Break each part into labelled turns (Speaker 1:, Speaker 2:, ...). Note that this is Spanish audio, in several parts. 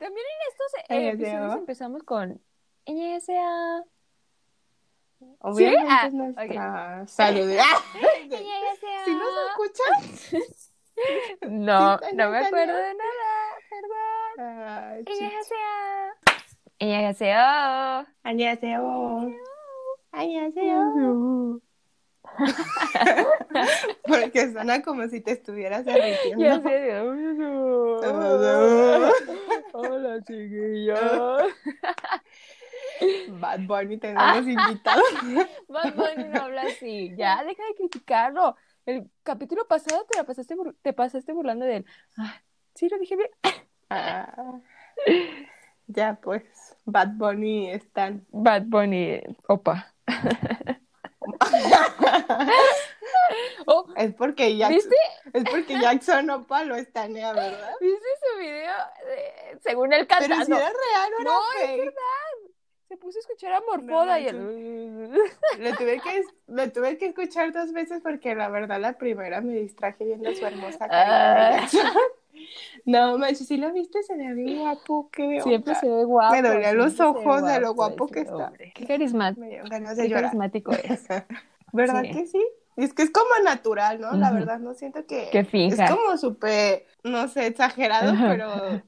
Speaker 1: También en estos eh,
Speaker 2: Ella
Speaker 1: episodios
Speaker 2: sea.
Speaker 1: empezamos con NSA.
Speaker 2: Obviamente
Speaker 1: Ah,
Speaker 2: es nuestra salud.
Speaker 1: NSA.
Speaker 2: ¿Sí nos escuchas?
Speaker 1: No,
Speaker 2: ¿Sí,
Speaker 1: no me
Speaker 2: Tania?
Speaker 1: acuerdo de nada, perdón.
Speaker 2: Ay, chis.
Speaker 1: NSA. NSA.
Speaker 2: 안녕하세요. 안녕하세요. Porque suena como si te estuvieras
Speaker 1: Ya
Speaker 2: derritiendo.
Speaker 1: Hola, chiquillos.
Speaker 2: Bad Bunny tenemos invitado.
Speaker 1: Bad Bunny no habla así. Ya, deja de criticarlo. El capítulo pasado te la pasaste, bur- te pasaste burlando de él. Ah, sí, lo dije bien.
Speaker 2: Ah, ya pues, Bad Bunny están.
Speaker 1: Bad Bunny, opa. Oh,
Speaker 2: Es porque Jackson,
Speaker 1: ¿Viste?
Speaker 2: es porque Jackson Opa lo estanea, ¿verdad?
Speaker 1: ¿Viste su video? de- según él
Speaker 2: Pero
Speaker 1: cantando.
Speaker 2: si era real o
Speaker 1: No, es verdad. Se puso a escuchar a Morfoda y el...
Speaker 2: Lo tuve, que, lo tuve que escuchar dos veces porque la verdad la primera me distraje viendo su hermosa cara.
Speaker 1: Ah.
Speaker 2: No, manches, si lo viste, se ve bien guapo. Qué
Speaker 1: Siempre
Speaker 2: onda.
Speaker 1: se ve guapo.
Speaker 2: Me dolían los
Speaker 1: ve
Speaker 2: ojos de lo
Speaker 1: guapo
Speaker 2: que está.
Speaker 1: hombre. Qué carismático. Qué
Speaker 2: llorar.
Speaker 1: carismático es.
Speaker 2: ¿Verdad
Speaker 1: Sí.
Speaker 2: que sí? Es que es como natural, ¿no? La verdad, no siento que...
Speaker 1: Que finja.
Speaker 2: Es como súper, no sé, exagerado, pero...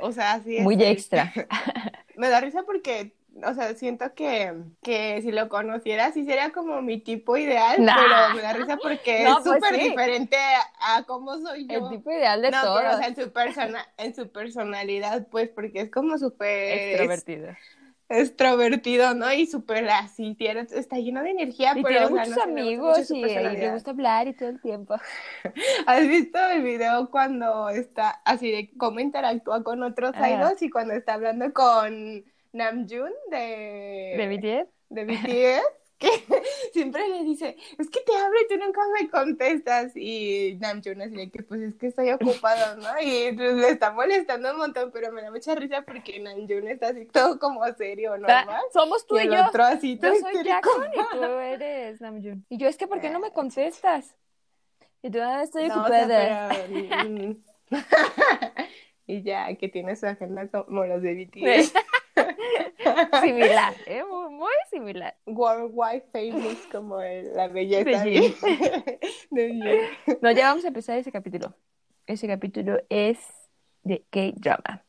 Speaker 2: O sea, así es.
Speaker 1: Muy extra.
Speaker 2: Me da risa porque, o sea, siento que, que si lo conociera, sí sería como mi tipo ideal,
Speaker 1: Nah.
Speaker 2: pero me da risa porque
Speaker 1: No,
Speaker 2: es
Speaker 1: pues
Speaker 2: súper
Speaker 1: sí.
Speaker 2: diferente a, a cómo soy yo.
Speaker 1: El tipo ideal de
Speaker 2: no,
Speaker 1: todos.
Speaker 2: pero o sea, en su, persona, en su personalidad, pues, porque es como súper
Speaker 1: Extrovertido.
Speaker 2: Extrovertido, ¿no? Y súper así, tiene, está lleno de energía,
Speaker 1: Y
Speaker 2: pero
Speaker 1: tiene
Speaker 2: o sea,
Speaker 1: muchos
Speaker 2: no
Speaker 1: amigos
Speaker 2: mucho su
Speaker 1: y, y le gusta hablar y todo el tiempo.
Speaker 2: ¿Has visto el video cuando está así de cómo interactúa con otros
Speaker 1: Ajá.
Speaker 2: idols y cuando está hablando con Namjoon de,
Speaker 1: ¿De BTS?
Speaker 2: de BTS? Que siempre le dice, es que te hablo y tú nunca me contestas. Y Namjoon así de que, pues es que estoy ocupado, ¿no? Y pues, le está molestando un montón, pero me da mucha risa porque Namjoon está así todo como serio, normal.
Speaker 1: Ah, Somos tú
Speaker 2: y
Speaker 1: y,
Speaker 2: el
Speaker 1: yo.
Speaker 2: otro así
Speaker 1: Yo soy. Jackson y tú eres Namjoon. Y yo, es que ¿por qué no me contestas? Y tú, ah, estoy
Speaker 2: No, o sea,
Speaker 1: ocupada.
Speaker 2: pero, y ya, que tiene su agenda como los de BTS.
Speaker 1: similar, ¿eh? Muy, muy similar.
Speaker 2: Worldwide famous como la belleza
Speaker 1: De
Speaker 2: de.
Speaker 1: No, ya vamos a empezar ese capítulo. Ese capítulo es de K-Drama.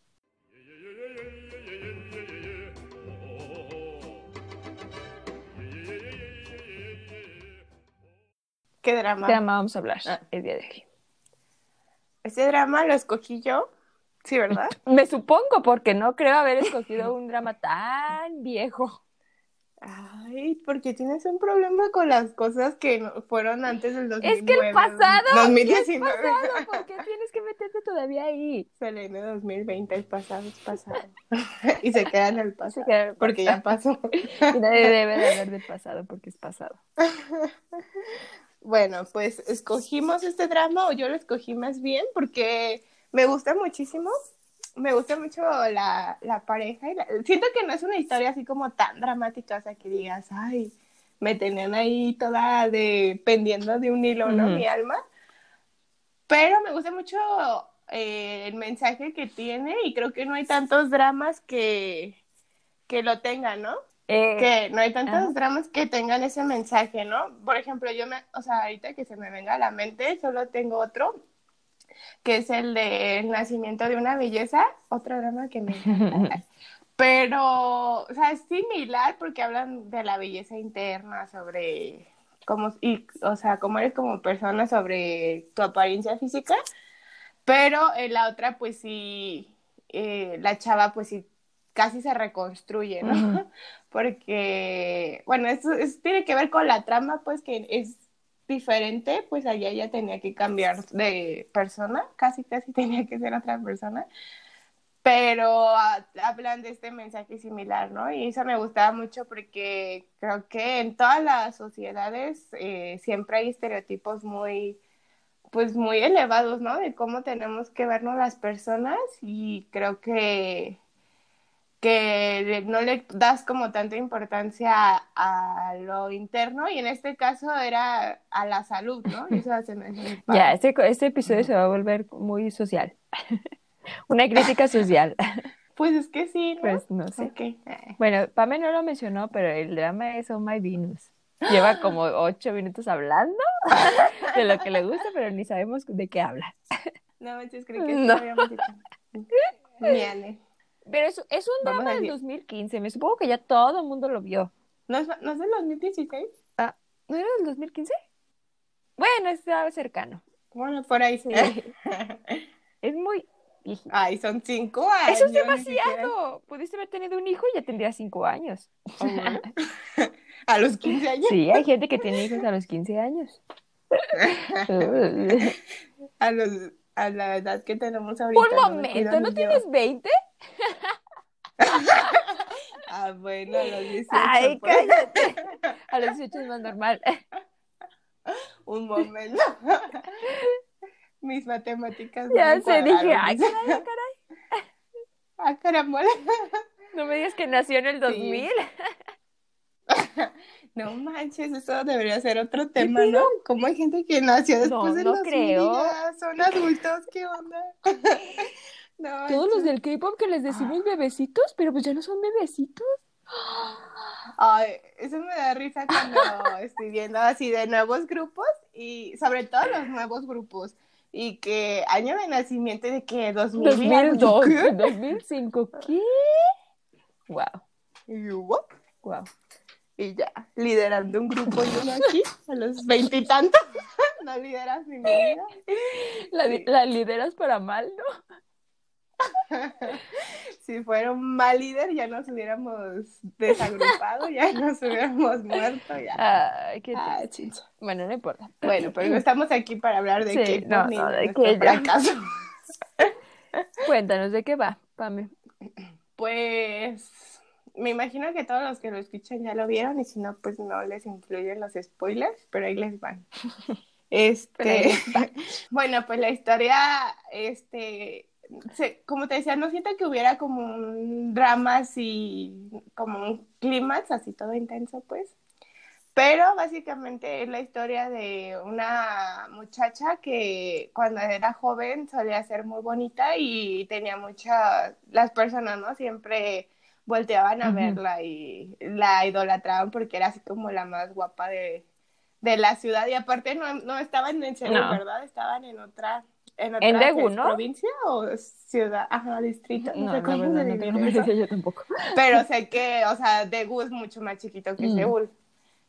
Speaker 2: ¿Qué drama?
Speaker 1: ¿Qué drama vamos a hablar
Speaker 2: Ah.
Speaker 1: el día de hoy?
Speaker 2: Ese drama lo escogí yo. Sí, ¿verdad?
Speaker 1: Me supongo, porque no creo haber escogido un drama tan viejo.
Speaker 2: Ay, porque tienes un problema con las cosas que fueron antes del 2009.
Speaker 1: Es que el pasado, ¿qué
Speaker 2: 2019.
Speaker 1: Pasado, ¿por qué tienes que meterte todavía ahí?
Speaker 2: Selene 2020, el pasado es pasado. y se queda en el pasado.
Speaker 1: El
Speaker 2: Porque ya pasó.
Speaker 1: Y nadie debe de hablar del pasado porque es pasado.
Speaker 2: Bueno, pues escogimos este drama, o yo lo escogí más bien, porque me gusta muchísimo. Me gusta mucho la, la pareja. Y la- Siento que no es una historia así como tan dramática, o sea, que digas, ay, me tenían ahí toda de pendiendo de un hilo, ¿no? Mi alma. Pero me gusta mucho eh, el mensaje que tiene y creo que no hay tantos dramas que, que lo tengan, ¿no?
Speaker 1: Eh,
Speaker 2: que no hay tantos
Speaker 1: Ajá.
Speaker 2: dramas que tengan ese mensaje, ¿no? Por ejemplo, yo me, o sea, ahorita que se me venga a la mente, solo tengo otro, que es el del nacimiento de una belleza, otro drama que me encanta. Pero, o sea, es similar porque hablan de la belleza interna, sobre cómo, y, o sea, cómo eres como persona, sobre tu apariencia física, pero en la otra, pues sí, eh, la chava, pues sí, casi se reconstruye, ¿no?
Speaker 1: Ujú.
Speaker 2: Porque, bueno, eso, eso tiene que ver con la trama, pues que es diferente, pues allá ella tenía que cambiar de persona, casi, casi tenía que ser otra persona, pero ah, hablan de este mensaje similar, ¿no? Y eso me gustaba mucho porque creo que en todas las sociedades eh, siempre hay estereotipos muy, pues muy elevados, ¿no? De cómo tenemos que vernos las personas y creo que que no le das como tanta importancia a, a lo interno y en este caso era a la salud, ¿no? Y eso se me hace muy padre.
Speaker 1: Ya, este, este episodio se va a volver muy social. Una crítica social.
Speaker 2: Pues es que sí, ¿no?
Speaker 1: Pues no sé.
Speaker 2: Eh,
Speaker 1: Bueno, Pame no lo mencionó, pero el drama es Oh My Venus. Lleva como ocho minutos hablando de lo que le gusta, pero ni sabemos de qué habla.
Speaker 2: No manches, creí que
Speaker 1: No.
Speaker 2: lo habíamos dicho.
Speaker 1: Pero es, es un
Speaker 2: Vamos
Speaker 1: drama del
Speaker 2: decir-
Speaker 1: 2015. Me supongo que ya todo el mundo lo vio.
Speaker 2: ¿No es, ¿No es del 2016?
Speaker 1: ¿No era del 2015? Bueno, está cercano.
Speaker 2: Bueno, por ahí sí.
Speaker 1: Es muy.
Speaker 2: Ay, son cinco años.
Speaker 1: Eso es demasiado. Pudiste haber tenido un hijo y ya tendría cinco años.
Speaker 2: Oh, bueno. A los 15 años.
Speaker 1: Sí, hay gente que tiene hijos a los 15 años.
Speaker 2: A, los, a la edad que tenemos ahorita.
Speaker 1: Un momento, ¿no tienes 20?
Speaker 2: Ah, bueno, a los 18.
Speaker 1: Ay,
Speaker 2: pues.
Speaker 1: cállate. A los 18 es más normal.
Speaker 2: Un momento. Mis matemáticas.
Speaker 1: Ya sé, dije, ay, caray, ay, caray.
Speaker 2: Ah, carambola.
Speaker 1: No me digas que nació en el 2000.
Speaker 2: No manches, eso debería ser otro tema, ¿no? ¿Cómo hay gente que nació después
Speaker 1: No,
Speaker 2: de
Speaker 1: no
Speaker 2: los
Speaker 1: creo.
Speaker 2: son adultos? ¿Qué onda? No,
Speaker 1: Todos los del K-pop que les decimos bebecitos, pero pues ya no son bebecitos.
Speaker 2: Ay, eso me da risa cuando estoy viendo así de nuevos grupos y sobre todo los nuevos grupos y que año de nacimiento de que 2000 y algo,
Speaker 1: 2002,
Speaker 2: ¿qué?
Speaker 1: 2005, ¿qué? Wow,
Speaker 2: Y yo, ¿what?
Speaker 1: wow.
Speaker 2: Y ya, liderando un grupo y uno aquí, a los veintitantos, no lideras ni mi vida.
Speaker 1: La, la lideras para mal, ¿no?
Speaker 2: Si fuera un mal líder, ya nos hubiéramos desagrupado, ya nos hubiéramos muerto, ya.
Speaker 1: Ay, qué
Speaker 2: Ah.
Speaker 1: Bueno, no importa.
Speaker 2: Bueno, pero no estamos aquí para hablar de
Speaker 1: Sí,
Speaker 2: K-pop
Speaker 1: no, no,
Speaker 2: de
Speaker 1: ya.
Speaker 2: fracaso.
Speaker 1: Cuéntanos de qué va, Pame.
Speaker 2: Pues me imagino que todos los que lo escuchan ya lo vieron y si no, pues no les influyen los spoilers, pero ahí les van. Este, bueno, pues la historia, este, se- como te decía, no siento que hubiera como un drama así, como un clímax así todo intenso, pues. Pero básicamente es la historia de una muchacha que cuando era joven solía ser muy bonita y tenía muchas, las personas, ¿no? Siempre volteaban a verla y la idolatraban porque era así como la más guapa de, de la ciudad y aparte no, no estaban en Seúl,
Speaker 1: No.
Speaker 2: ¿verdad? Estaban en otra, en
Speaker 1: En
Speaker 2: ¿qué
Speaker 1: Daegu? ¿no?
Speaker 2: provincia o ciudad, ajá, distrito, no,
Speaker 1: No,
Speaker 2: sé cómo
Speaker 1: no idea, yo tampoco.
Speaker 2: Pero sé que, o sea, Daegu es mucho más chiquito que
Speaker 1: Mm.
Speaker 2: Seúl.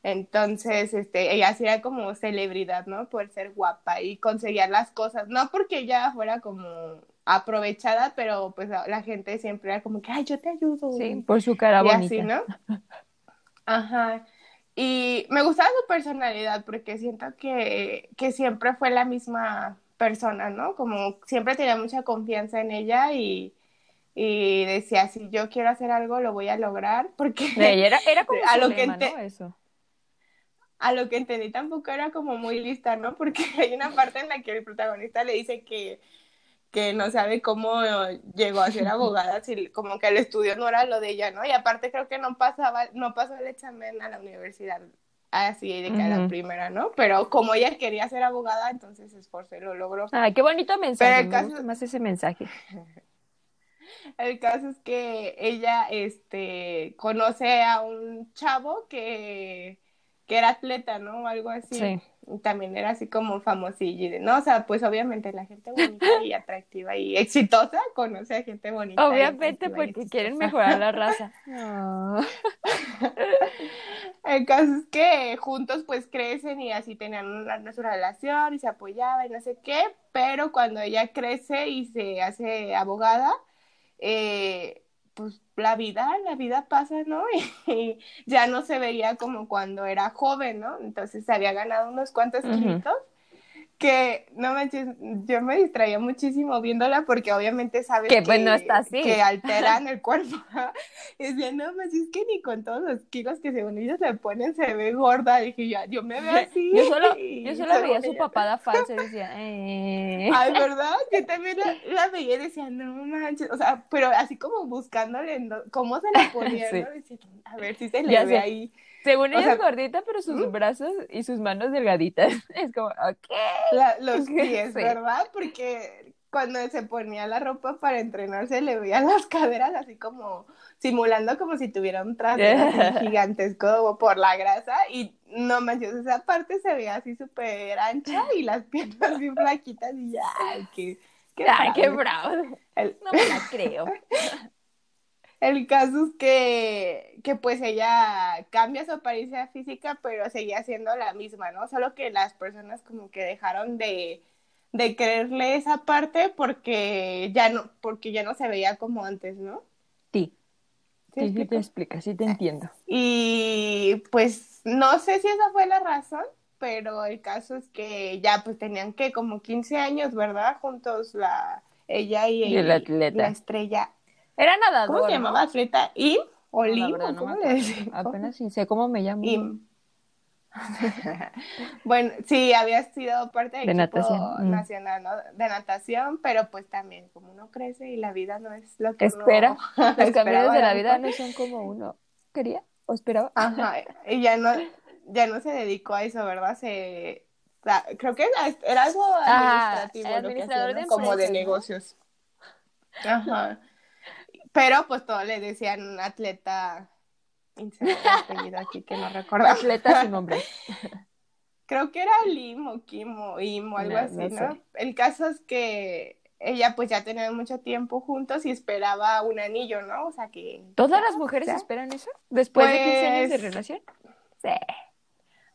Speaker 2: Entonces, este, ella hacía como celebridad, ¿no? Por ser guapa y conseguir las cosas. No porque ella fuera como aprovechada, pero pues la la gente siempre era como que, ay, yo te ayudo.
Speaker 1: Sí, por su cara
Speaker 2: y
Speaker 1: bonita.
Speaker 2: así, ¿no? Ajá. Y me gustaba su personalidad porque siento que, que siempre fue la misma persona, ¿no? Como siempre tenía mucha confianza en ella y, y decía, si yo quiero hacer algo, lo voy a lograr, porque
Speaker 1: era, era como
Speaker 2: A lo que ente-
Speaker 1: ¿no? Eso.
Speaker 2: a lo que entendí tampoco era como muy lista, ¿no? Porque hay una parte en la que el protagonista le dice que, que no sabe cómo llegó a ser abogada, si como que el estudio no era lo de ella, ¿no? Y aparte creo que no pasaba, no pasó el examen a la universidad así de que a la primera, ¿no? Pero como ella quería ser abogada, entonces se esforzó y lo logró.
Speaker 1: Ay, qué bonito mensaje.
Speaker 2: Pero el
Speaker 1: Me
Speaker 2: caso-
Speaker 1: más ese mensaje.
Speaker 2: El caso es que ella este, conoce a un chavo que, que era atleta, ¿no? O algo así.
Speaker 1: Sí.
Speaker 2: Y también era así como famosillo. de- No, o sea, pues obviamente la gente bonita y atractiva y exitosa conoce a gente bonita.
Speaker 1: Obviamente porque quieren mejorar la raza. Ah.
Speaker 2: El caso es que juntos pues crecen y así tenían una, una su relación y se apoyaban y no sé qué, pero cuando ella crece y se hace abogada, eh, pues la vida, la vida pasa, ¿no? Y, ya no se veía como cuando era joven, ¿no? Entonces se había ganado unos cuantos
Speaker 1: Ujú.
Speaker 2: kilitos que, no manches, yo me distraía muchísimo viéndola porque obviamente sabes
Speaker 1: Que, pues, no está así.
Speaker 2: que alteran el cuerpo. Y decía, no manches, es que ni con todos los kilos que según ellos le ponen se ve gorda. dije, ya, yo me veo así.
Speaker 1: Yo solo,
Speaker 2: y
Speaker 1: yo solo veía su papada falsa y decía, eh.
Speaker 2: Ay, ¿verdad? Yo también la, la veía y decía, no manches, o sea, pero así como buscándole cómo se la ponía,
Speaker 1: Sí.
Speaker 2: ¿no? Decía, a ver si se le
Speaker 1: Ya
Speaker 2: ve
Speaker 1: sé.
Speaker 2: ahí.
Speaker 1: Según
Speaker 2: o
Speaker 1: ella es gordita, pero sus brazos y sus manos delgaditas. Es como, ok.
Speaker 2: La- los
Speaker 1: Sí.
Speaker 2: pies, ¿verdad? Porque cuando se ponía la ropa para entrenarse, le veían las caderas así como simulando como si tuviera un así gigantesco por la grasa y no manches, esa parte se veía así súper ancha y las piernas así flaquitas y ya, ay, qué, qué
Speaker 1: Ay, qué
Speaker 2: bravo.
Speaker 1: bravo.
Speaker 2: El-
Speaker 1: No me la creo.
Speaker 2: El caso es que, que pues ella cambia su apariencia física, pero seguía siendo la misma, ¿no? Solo que las personas como que dejaron de, de creerle esa parte porque ya no, porque ya no se veía como antes, ¿no?
Speaker 1: Sí,
Speaker 2: ¿Sí
Speaker 1: te explica, sí te entiendo.
Speaker 2: Y pues no sé si esa fue la razón, pero el caso es que ya pues tenían que como 15 años, ¿verdad? Juntos la ella y,
Speaker 1: Y el atleta.
Speaker 2: la estrella.
Speaker 1: Era nadador.
Speaker 2: ¿Cómo se llamaba? ¿Atleta? ¿Im? ¿O Lim?
Speaker 1: verdad,
Speaker 2: ¿O
Speaker 1: no
Speaker 2: ¿Cómo le decimos?
Speaker 1: Apenas sí sé cómo me llamo.
Speaker 2: Im. bueno, sí, había sido parte del
Speaker 1: De
Speaker 2: equipo
Speaker 1: natación, mm.
Speaker 2: nacional, ¿no? De natación, pero pues también como uno crece y la vida no es lo que
Speaker 1: Espera.
Speaker 2: uno
Speaker 1: Los
Speaker 2: esperaba
Speaker 1: de la vida no son como uno quería o esperaba.
Speaker 2: Ajá, y ya no, ya no se dedicó a eso, ¿verdad? Se, creo que era, era algo
Speaker 1: Ah,
Speaker 2: administrativo, lo que
Speaker 1: administrador
Speaker 2: hacía,
Speaker 1: de
Speaker 2: como de negocios. Ajá. Pero pues todo le decían atleta, inserte apellido aquí que no recordaba.
Speaker 1: Atleta sin nombre.
Speaker 2: Creo que era Lim o Kim o Im o algo
Speaker 1: No,
Speaker 2: así,
Speaker 1: no
Speaker 2: ¿no?
Speaker 1: sé.
Speaker 2: El caso es que ella pues ya tenían mucho tiempo juntos y esperaba un anillo, ¿no? O sea que...
Speaker 1: ¿Todas las mujeres esperan eso? ¿Después de 15 años de
Speaker 2: Pues-
Speaker 1: relación? Sí.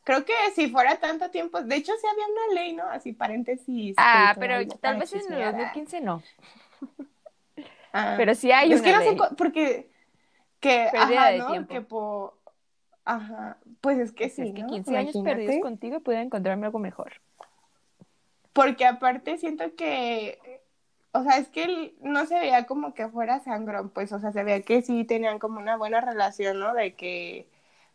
Speaker 2: Creo que si fuera tanto tiempo, de hecho sí había una ley, ¿no? Así paréntesis.
Speaker 1: Ah, pero tal vez en el
Speaker 2: chismear.
Speaker 1: 2015 no.
Speaker 2: Ah.
Speaker 1: Pero sí hay
Speaker 2: es
Speaker 1: una
Speaker 2: que no
Speaker 1: ley.
Speaker 2: porque que
Speaker 1: Pérdida
Speaker 2: ajá,
Speaker 1: de
Speaker 2: ¿no?
Speaker 1: tiempo.
Speaker 2: Que por ajá, pues es que sí,
Speaker 1: es que
Speaker 2: ¿no?
Speaker 1: 15 años
Speaker 2: Imagínate.
Speaker 1: perdidos contigo pueden encontrarme algo mejor.
Speaker 2: Porque aparte siento que, o sea, es que él no se veía como que fuera sangrón, pues, o sea, se veía que sí tenían como una buena relación, ¿no? De que,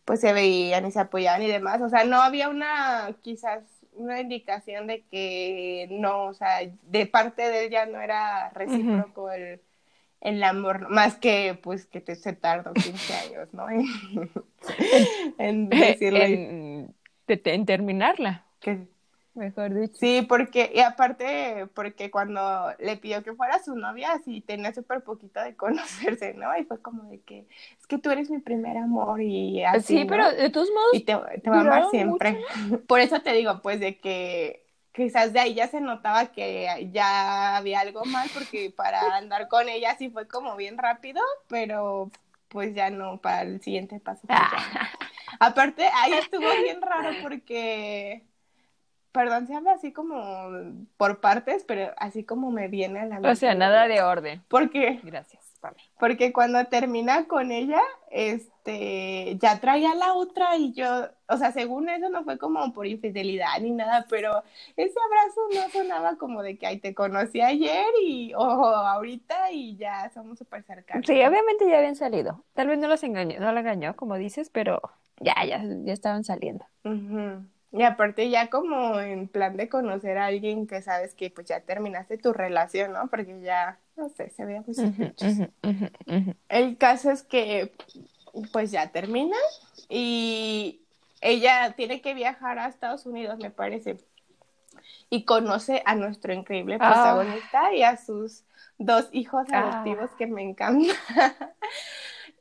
Speaker 2: pues, se veían y se apoyaban y demás, o sea, no había una, quizás, una indicación de que no, o sea, de parte de él ya no era recíproco el, el amor, más que, pues, que te, se tardó 15 años, ¿no? En, en decirle
Speaker 1: en, terminarla,
Speaker 2: que...
Speaker 1: mejor dicho.
Speaker 2: Sí, porque, y aparte, porque cuando le pidió que fuera su novia, sí tenía súper poquito de conocerse, ¿no? Y fue como de que, es que tú eres mi primer amor y así,
Speaker 1: sí,
Speaker 2: ¿no?
Speaker 1: pero de todos modos,
Speaker 2: Y te, te va a amar siempre. Por eso te digo, pues, de que quizás de ahí ya se notaba que ya había algo mal, porque para andar con ella sí fue como bien rápido, pero pues ya no, para el siguiente paso. pues. Aparte, ahí estuvo bien raro porque, perdón, se habla así como por partes, pero así como me viene a la mente.
Speaker 1: o sea, nada de orden.
Speaker 2: Porque,
Speaker 1: Gracias,
Speaker 2: Porque cuando termina con ella, este, ya traía la otra y yo, o sea, según eso no fue como por infidelidad ni nada, pero ese abrazo no sonaba como de que, ay, te conocí ayer y, o ahorita y ya somos súper cercanos.
Speaker 1: Sí, obviamente ya habían salido. Tal vez no los engañó, no la engañó, como dices, pero ya, ya, ya estaban saliendo.
Speaker 2: Y aparte ya como en plan de conocer a alguien que sabes que pues ya terminaste tu relación, ¿no? Porque ya, no sé, se veía muy. El caso es que pues ya termina y ella tiene que viajar a Estados Unidos, me parece. Y conoce a nuestro increíble
Speaker 1: Ah.
Speaker 2: protagonista y a sus dos hijos
Speaker 1: Ah.
Speaker 2: adoptivos que me encantan.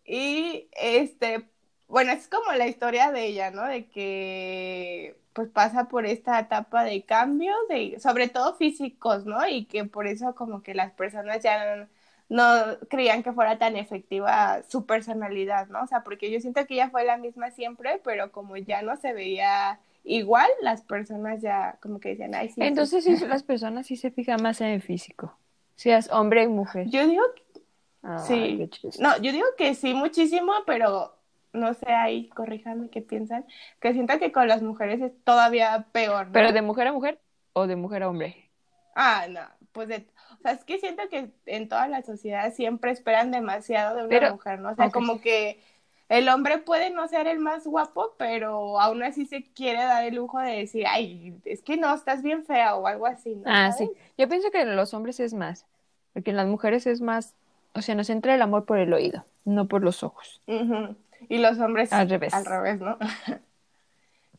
Speaker 2: y este, bueno, es como la historia de ella, ¿no? De que pues pasa por esta etapa de cambio, de, sobre todo físicos, ¿no? Y que por eso como que las personas ya no creían que fuera tan efectiva su personalidad, ¿no? O sea, porque yo siento que ella fue la misma siempre, pero como ya no se veía igual, las personas ya como que decían, ay, sí. sí".
Speaker 1: Entonces, sí, las personas sí se fijan más en el físico. Seas hombre y mujer.
Speaker 2: Yo digo, que- sí. no, yo digo que sí muchísimo, pero no sé, ahí corríjanme qué piensan, que siento que con las mujeres es todavía peor, ¿no?
Speaker 1: ¿Pero de mujer a mujer o de mujer a hombre?
Speaker 2: Ah, no, pues de, o sea, es que siento que en toda la sociedad siempre esperan demasiado de una
Speaker 1: Pero-
Speaker 2: mujer, ¿no? O sea, como que el hombre puede no ser el más guapo, pero aún así se quiere dar el lujo de decir, ay, es que no, estás bien fea o algo así, ¿no?
Speaker 1: Ah,
Speaker 2: ¿Sabes?
Speaker 1: sí. Yo pienso que en los hombres es más, porque en las mujeres es más, o sea, nos entra el amor por el oído, no por los ojos.
Speaker 2: Y los hombres
Speaker 1: Al revés.
Speaker 2: Al revés, ¿no?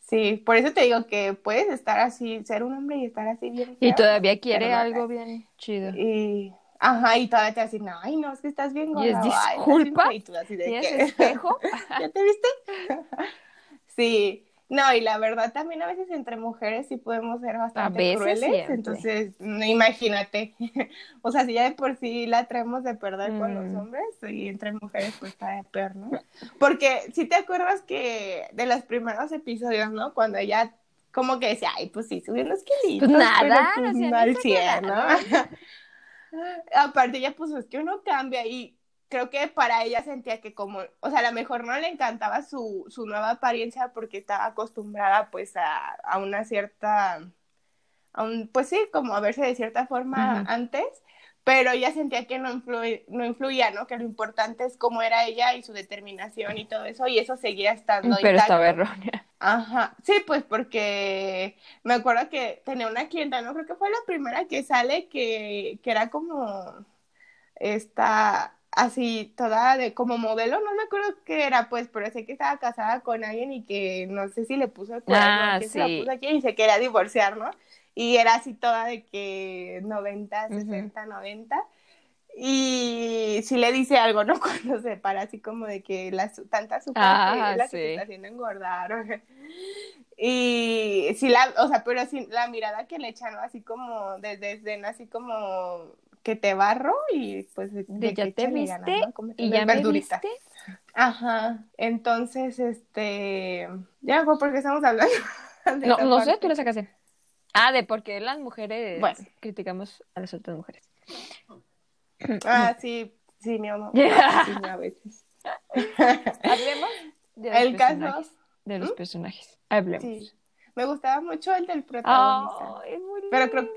Speaker 2: Sí, por eso te digo que puedes estar así, ser un hombre y estar así bien.
Speaker 1: Y
Speaker 2: feo,
Speaker 1: todavía quiere algo bien chido.
Speaker 2: Y, ajá, y todavía te va a decir, no, ay, no, es que estás bien gorda.
Speaker 1: Y es,
Speaker 2: "Ay,
Speaker 1: "Disculpa,
Speaker 2: fea", y tú así de
Speaker 1: ¿Tienes
Speaker 2: que,
Speaker 1: espejo?
Speaker 2: ¿Ya te viste? Sí, no, y la verdad también a veces entre mujeres sí podemos ser bastante
Speaker 1: veces
Speaker 2: crueles,
Speaker 1: siempre.
Speaker 2: entonces no, imagínate, o sea, si ya de por sí la traemos de perder con los
Speaker 1: Mm.
Speaker 2: hombres y entre mujeres pues está de peor, ¿no? Porque si te acuerdas que de los primeros episodios, ¿no? Cuando ella como que decía, ay, pues sí, subí unos kilitos,
Speaker 1: Pues nada,
Speaker 2: pero pues no al 100, ¿no? Aparte ella pues es que uno cambia y creo que para ella sentía que como, o sea, a lo mejor no le encantaba su, su nueva apariencia porque estaba acostumbrada pues a, a una cierta, a un, pues sí, como a verse de cierta forma antes, pero ella sentía que no, influye, no influía, ¿no? Que lo importante es cómo era ella y su determinación y todo eso, y eso seguía estando
Speaker 1: Pero
Speaker 2: intacto.
Speaker 1: estaba errónea.
Speaker 2: Ajá, sí, pues porque me acuerdo que tenía una clienta, ¿no? Creo que fue la primera que sale que, que era como esta, así, toda de como modelo, no me acuerdo qué era, pues, pero sé que estaba casada con alguien y que no sé si le puso el cuerno,
Speaker 1: Ah,
Speaker 2: que se la
Speaker 1: sí.
Speaker 2: puso aquí y se quería divorciar, ¿no? Y era así toda de que 90,
Speaker 1: Ujú.
Speaker 2: 60, 90. Y si le dice algo, ¿no? Cuando se para así como de que la, su- tanta azúcar
Speaker 1: Ah,
Speaker 2: que
Speaker 1: sí.
Speaker 2: te está haciendo engordar. Y si la, o sea, pero sí, la mirada que le echan, ¿no? Así como de desdén, así como que te barro y pues de,
Speaker 1: De ya
Speaker 2: que
Speaker 1: te viste
Speaker 2: ganas, ¿no?
Speaker 1: Y ya me
Speaker 2: verduritas.
Speaker 1: viste.
Speaker 2: Ajá, entonces, este, ya, pues, porque estamos hablando de
Speaker 1: No, no sé, tú la sacaste. Ah, de por qué las mujeres
Speaker 2: Bueno.
Speaker 1: criticamos a las otras mujeres.
Speaker 2: Ah, sí, sí, mi amor,
Speaker 1: Ya.
Speaker 2: sí, a veces.
Speaker 1: Hablemos de los
Speaker 2: El caso-.
Speaker 1: De los
Speaker 2: ¿Mm?
Speaker 1: personajes. Hablemos.
Speaker 2: Sí, me gustaba mucho el del protagonista.
Speaker 1: Ay, muy
Speaker 2: Pero creo-.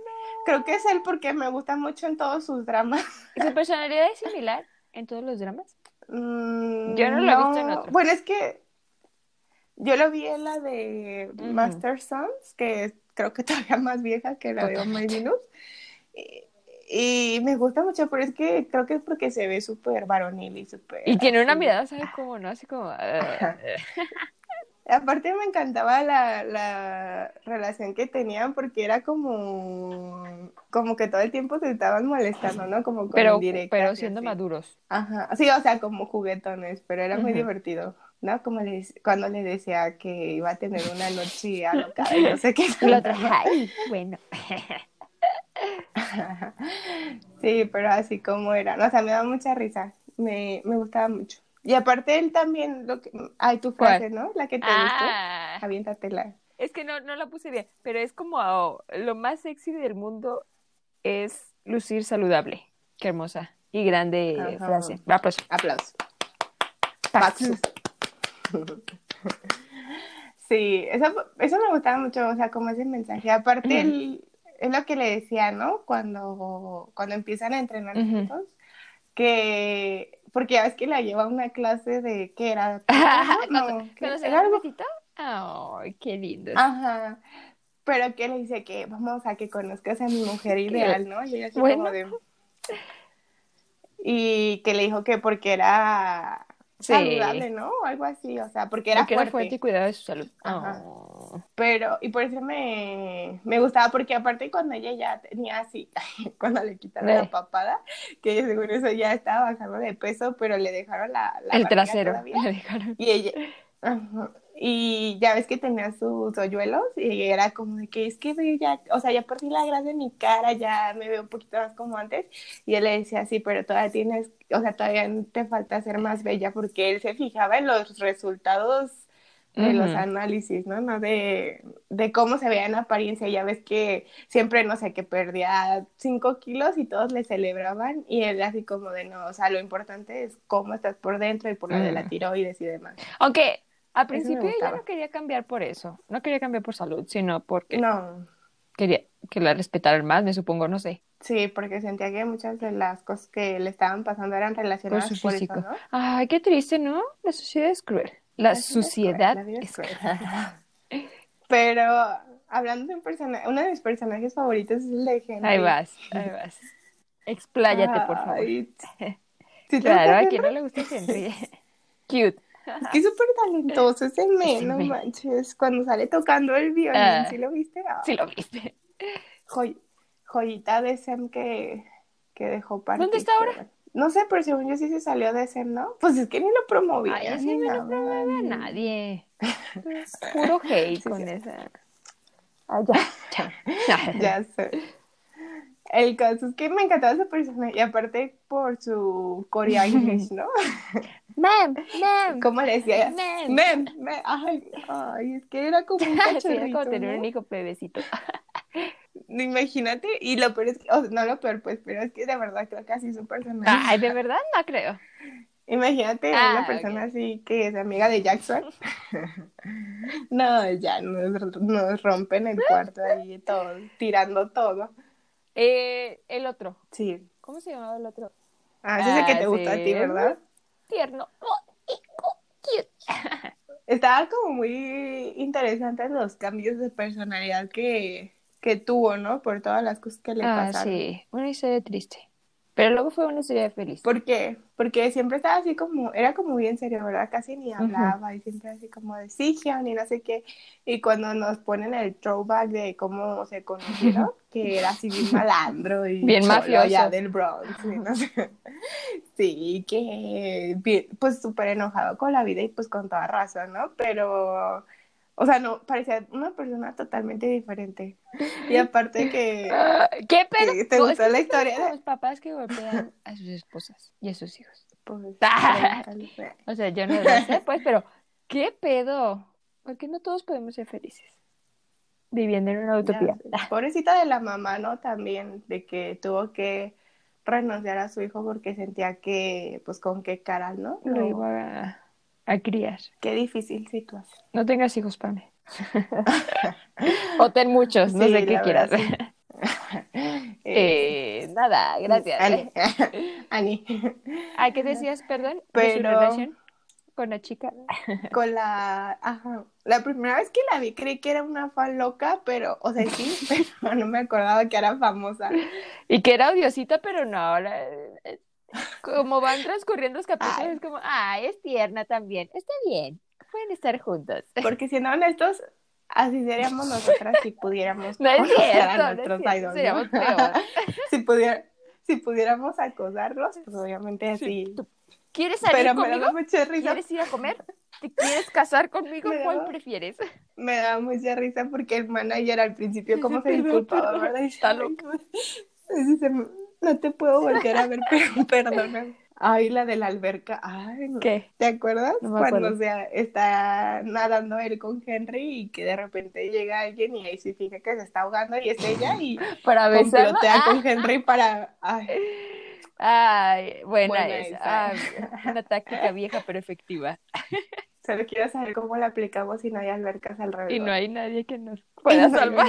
Speaker 2: Creo que es él porque me gusta mucho en todos sus dramas.
Speaker 1: ¿Y su personalidad es similar en todos los dramas?
Speaker 2: Mm,
Speaker 1: Yo no lo he visto en otro.
Speaker 2: Bueno, es que yo lo vi en la de. Master Sons, que creo que todavía más vieja que la de Oh My. Venus. Y, y me gusta mucho, pero es que creo que es porque se ve súper varonil y súper...
Speaker 1: Y tiene una mirada, ¿sabes cómo? ¿No? Así como...
Speaker 2: Aparte me encantaba la, la relación que tenían porque era como, como que todo el tiempo se estaban molestando, ¿no? Como con
Speaker 1: pero, pero siendo
Speaker 2: así.
Speaker 1: maduros.
Speaker 2: Ajá, sí, o sea, como juguetones, pero era muy divertido, ¿no? Como le, dec- cuando le decía que iba a tener una noche alocada y no sé qué.
Speaker 1: Otra, ay, bueno.
Speaker 2: Sí, pero así como era, o sea, me daba mucha risa, me, me gustaba mucho. Y aparte él también, lo que, ay, tu frase, ¿no? La que te
Speaker 1: Ah,
Speaker 2: gustó, aviéntatela.
Speaker 1: es que no, no la puse bien, pero es como oh, lo más sexy del mundo es lucir saludable. Qué hermosa y grande
Speaker 2: Ajá.
Speaker 1: frase. Aplauso.
Speaker 2: Aplausos.
Speaker 1: Paxus.
Speaker 2: Sí, eso, eso me gustaba mucho, o sea, como ese mensaje. Aparte,
Speaker 1: Ujú.
Speaker 2: él- es lo que le decía, ¿no? Cuando, cuando empiezan a entrenar
Speaker 1: Ujú.
Speaker 2: juntos, que, porque ya ves que la lleva a una clase de, ¿qué era? No,
Speaker 1: se
Speaker 2: Era algo-.
Speaker 1: Ay, qué lindo.
Speaker 2: Ajá, pero que le dice que vamos a que conozcas a mi mujer ideal, ¿no? Y ella así
Speaker 1: Bueno.
Speaker 2: como de... Y que le dijo que porque era
Speaker 1: Sí.
Speaker 2: saludable, ¿no? O algo así, o sea, porque era
Speaker 1: Porque era
Speaker 2: fuerte.
Speaker 1: fuerte y cuidaba de su salud.
Speaker 2: Ajá.
Speaker 1: Oh.
Speaker 2: Pero, y por eso me, me gustaba, porque aparte cuando ella ya tenía así, cuando le quitaron la papada, que ella según eso ya estaba bajando de peso, pero le dejaron la, la
Speaker 1: El trasero.
Speaker 2: todavía.
Speaker 1: Le dejaron.
Speaker 2: Y ella, ajá, y ya ves que tenía sus hoyuelos, y era como de que es que ya, o sea, ya perdí la grasa de mi cara, ya me veo un poquito más como antes, y él le decía, sí, pero todavía tienes, o sea, todavía te falta ser más bella, porque él se fijaba en los resultados de los análisis, ¿no? No de, de cómo se veía en apariencia. Ya ves que siempre, no sé, que perdía cinco kilos y todos le celebraban y él así como de no, o sea, lo importante es cómo estás por dentro y por lo de la
Speaker 1: Mm.
Speaker 2: tiroides y demás.
Speaker 1: Aunque al principio ella
Speaker 2: gustaba.
Speaker 1: no quería cambiar por eso. No quería cambiar por salud, sino porque
Speaker 2: No,
Speaker 1: quería que la respetaran más, me supongo, no sé.
Speaker 2: sí, porque sentía que muchas de las cosas que le estaban pasando eran
Speaker 1: Por
Speaker 2: relacionadas
Speaker 1: su
Speaker 2: por,
Speaker 1: físico.
Speaker 2: eso, ¿no?
Speaker 1: Ay, qué triste, ¿no? La sociedad es cruel. La, suciedad
Speaker 2: la es cruel. Pero hablando de un personaje, uno de mis personajes favoritos es el de Henry.
Speaker 1: Ahí vas, ahí vas. Expláyate, por favor.
Speaker 2: Ay, ¿sí
Speaker 1: Claro, a quien no le gusta Henry. Cute.
Speaker 2: Es que es súper talentoso ese men, no manches. Cuando sale tocando el violín,
Speaker 1: Ah.
Speaker 2: ¿sí lo viste? Ah,
Speaker 1: Sí lo viste.
Speaker 2: joy- joyita de Sem que, que dejó partir.
Speaker 1: ¿Dónde está ahora?
Speaker 2: No sé, pero según yo sí se salió de Sem, ¿no? Pues es que ni lo promovía.
Speaker 1: Ay, así
Speaker 2: ni
Speaker 1: me lo
Speaker 2: nada.
Speaker 1: promueve a nadie. Puro hate
Speaker 2: Sí,
Speaker 1: con
Speaker 2: sí.
Speaker 1: esa. Ah, ya. ya.
Speaker 2: Ya sé. El caso es que me encantaba ese personaje, y aparte por su coreano, ¿no?
Speaker 1: Mem, mem.
Speaker 2: ¿Cómo le decía?
Speaker 1: Mem.
Speaker 2: Mem, mem. Ay, ay, es que era como un
Speaker 1: Sí, era
Speaker 2: cachorrito,
Speaker 1: como tener
Speaker 2: ¿no?
Speaker 1: un hijo bebecito.
Speaker 2: Imagínate, y lo peor es que, o sea, no lo peor, pues, pero es que de verdad creo que así su personaje.
Speaker 1: Ay, de verdad no creo.
Speaker 2: Imagínate
Speaker 1: Ah,
Speaker 2: una persona así que es amiga de Jackson. no, ya nos, nos rompen el cuarto ahí, todo, tirando todo.
Speaker 1: Eh, el otro.
Speaker 2: Sí.
Speaker 1: ¿Cómo se llamaba el otro?
Speaker 2: Ah, ese es el que
Speaker 1: Ah,
Speaker 2: te gusta a
Speaker 1: sí.
Speaker 2: ti, ¿verdad?
Speaker 1: Tierno. Oh, oh, cute.
Speaker 2: Estaba como muy interesante los cambios de personalidad que, que tuvo, ¿no? Por todas las cosas que le
Speaker 1: Ah,
Speaker 2: pasaron.
Speaker 1: sí. Una historia triste. Pero luego fue una historia feliz.
Speaker 2: ¿Por qué? Porque siempre estaba así como, era como bien serio, ¿verdad? Casi ni hablaba y siempre así como de Hyun, y no sé qué. Y cuando nos ponen el throwback de cómo se conocieron, que era así bien malandro y
Speaker 1: Bien mafioso.
Speaker 2: allá del Bronx, y no sé. Sí, que bien, pues súper enojado con la vida y pues con toda razón, ¿no? Pero, o sea, no, parecía una persona totalmente diferente. Y aparte que...
Speaker 1: ¿Qué pedo?
Speaker 2: ¿Te- te
Speaker 1: No,
Speaker 2: gustó
Speaker 1: es que
Speaker 2: la historia de-
Speaker 1: Los papás que golpean a sus esposas y a sus hijos.
Speaker 2: Pues.
Speaker 1: O sea, yo no lo sé, pues, pero ¿qué pedo? Porque no todos podemos ser felices viviendo en una utopía.
Speaker 2: Pobrecita de la mamá, ¿no? También, de que tuvo que renunciar a su hijo porque sentía que, pues, con qué cara, ¿no?
Speaker 1: Lo
Speaker 2: Lo-
Speaker 1: iba a, a criar.
Speaker 2: Qué difícil situación.
Speaker 1: No tengas hijos, Pame. o ten muchos, no
Speaker 2: Sí,
Speaker 1: sé qué quieras.
Speaker 2: sí.
Speaker 1: Eh, nada, gracias.
Speaker 2: Ani. Ani.
Speaker 1: ¿A qué decías, perdón, de
Speaker 2: Pero-
Speaker 1: relación con la chica?
Speaker 2: Con la... Ajá. La primera vez que la vi creí que era una fan loca, pero, o sea, sí, pero no me acordaba que era famosa.
Speaker 1: Y que era odiosita, pero no. la- eh, como van transcurriendo los capítulos,
Speaker 2: Ay.
Speaker 1: es como, ah, es tierna también. Está bien, pueden estar juntos.
Speaker 2: Porque siendo honestos, así seríamos nosotras si pudiéramos
Speaker 1: No es
Speaker 2: a
Speaker 1: cierto, no es
Speaker 2: nuestros idols, ¿no?
Speaker 1: seríamos peor.
Speaker 2: si, pudiera, si pudiéramos acosarlos, pues obviamente así.
Speaker 1: ¿Tú ¿Quieres salir
Speaker 2: Pero me
Speaker 1: conmigo?
Speaker 2: daba mucha risa,
Speaker 1: ¿Quieres ir a comer? ¿Te quieres casar conmigo?
Speaker 2: Me
Speaker 1: ¿Cuál prefieres?
Speaker 2: me daba mucha risa porque el manager al principio como se disculpaba, ¿verdad?
Speaker 1: Está
Speaker 2: ay,
Speaker 1: loca.
Speaker 2: No, te puedo volver a ver, pero perdóname. Ay, la de la alberca, ay, no.
Speaker 1: ¿Qué?
Speaker 2: ¿Te acuerdas?
Speaker 1: No me
Speaker 2: Cuando
Speaker 1: acuerdo.
Speaker 2: se está nadando él con Henry y que de repente llega alguien y ahí se fija que se está ahogando y es ella y
Speaker 1: Para
Speaker 2: complotea
Speaker 1: Ah,
Speaker 2: con Henry para... Ay,
Speaker 1: Ay, buena,
Speaker 2: Buena
Speaker 1: esa.
Speaker 2: esa.
Speaker 1: Una táctica vieja pero efectiva.
Speaker 2: solo quiero saber cómo la aplicamos si no hay albercas alrededor.
Speaker 1: Y no hay nadie que nos pueda
Speaker 2: no
Speaker 1: salvar.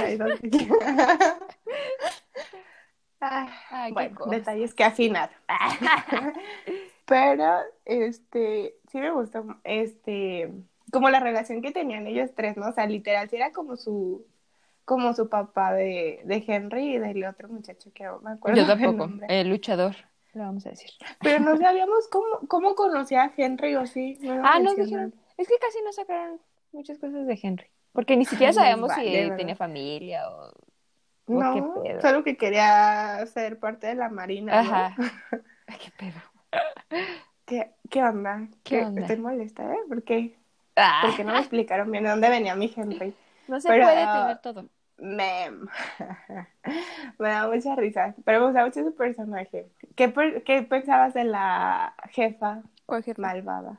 Speaker 2: Ay, bueno, detalles que afinar. Pero, este, sí me gustó, este, como la relación que tenían ellos tres, ¿no? O sea, literal, sí era como su, como su papá de, de Henry y del otro muchacho que no me acuerdo
Speaker 1: Yo tampoco. El luchador, lo vamos a decir.
Speaker 2: Pero no sabíamos cómo, cómo conocía a Henry o sí. No
Speaker 1: Ah, nos dijeron. Es que casi no sacaron muchas cosas de Henry. Porque ni siquiera
Speaker 2: vale,
Speaker 1: si
Speaker 2: ¿verdad?
Speaker 1: tenía familia o.
Speaker 2: No,
Speaker 1: qué pedo.
Speaker 2: solo que quería ser parte de la marina. ¿no?
Speaker 1: Ajá. Ay, qué pedo.
Speaker 2: ¿Qué, qué onda?
Speaker 1: ¿Qué onda?
Speaker 2: Estoy molesta, ¿eh? ¿Por qué?
Speaker 1: Ah,
Speaker 2: Porque no me explicaron bien de dónde venía mi Henry.
Speaker 1: no se
Speaker 2: pero-
Speaker 1: puede tener todo.
Speaker 2: Mem. me da mucha risa. Pero me gusta mucho su personaje. ¿Qué, per- qué pensabas de la jefa
Speaker 1: ¿Cuál jefe?
Speaker 2: malvada?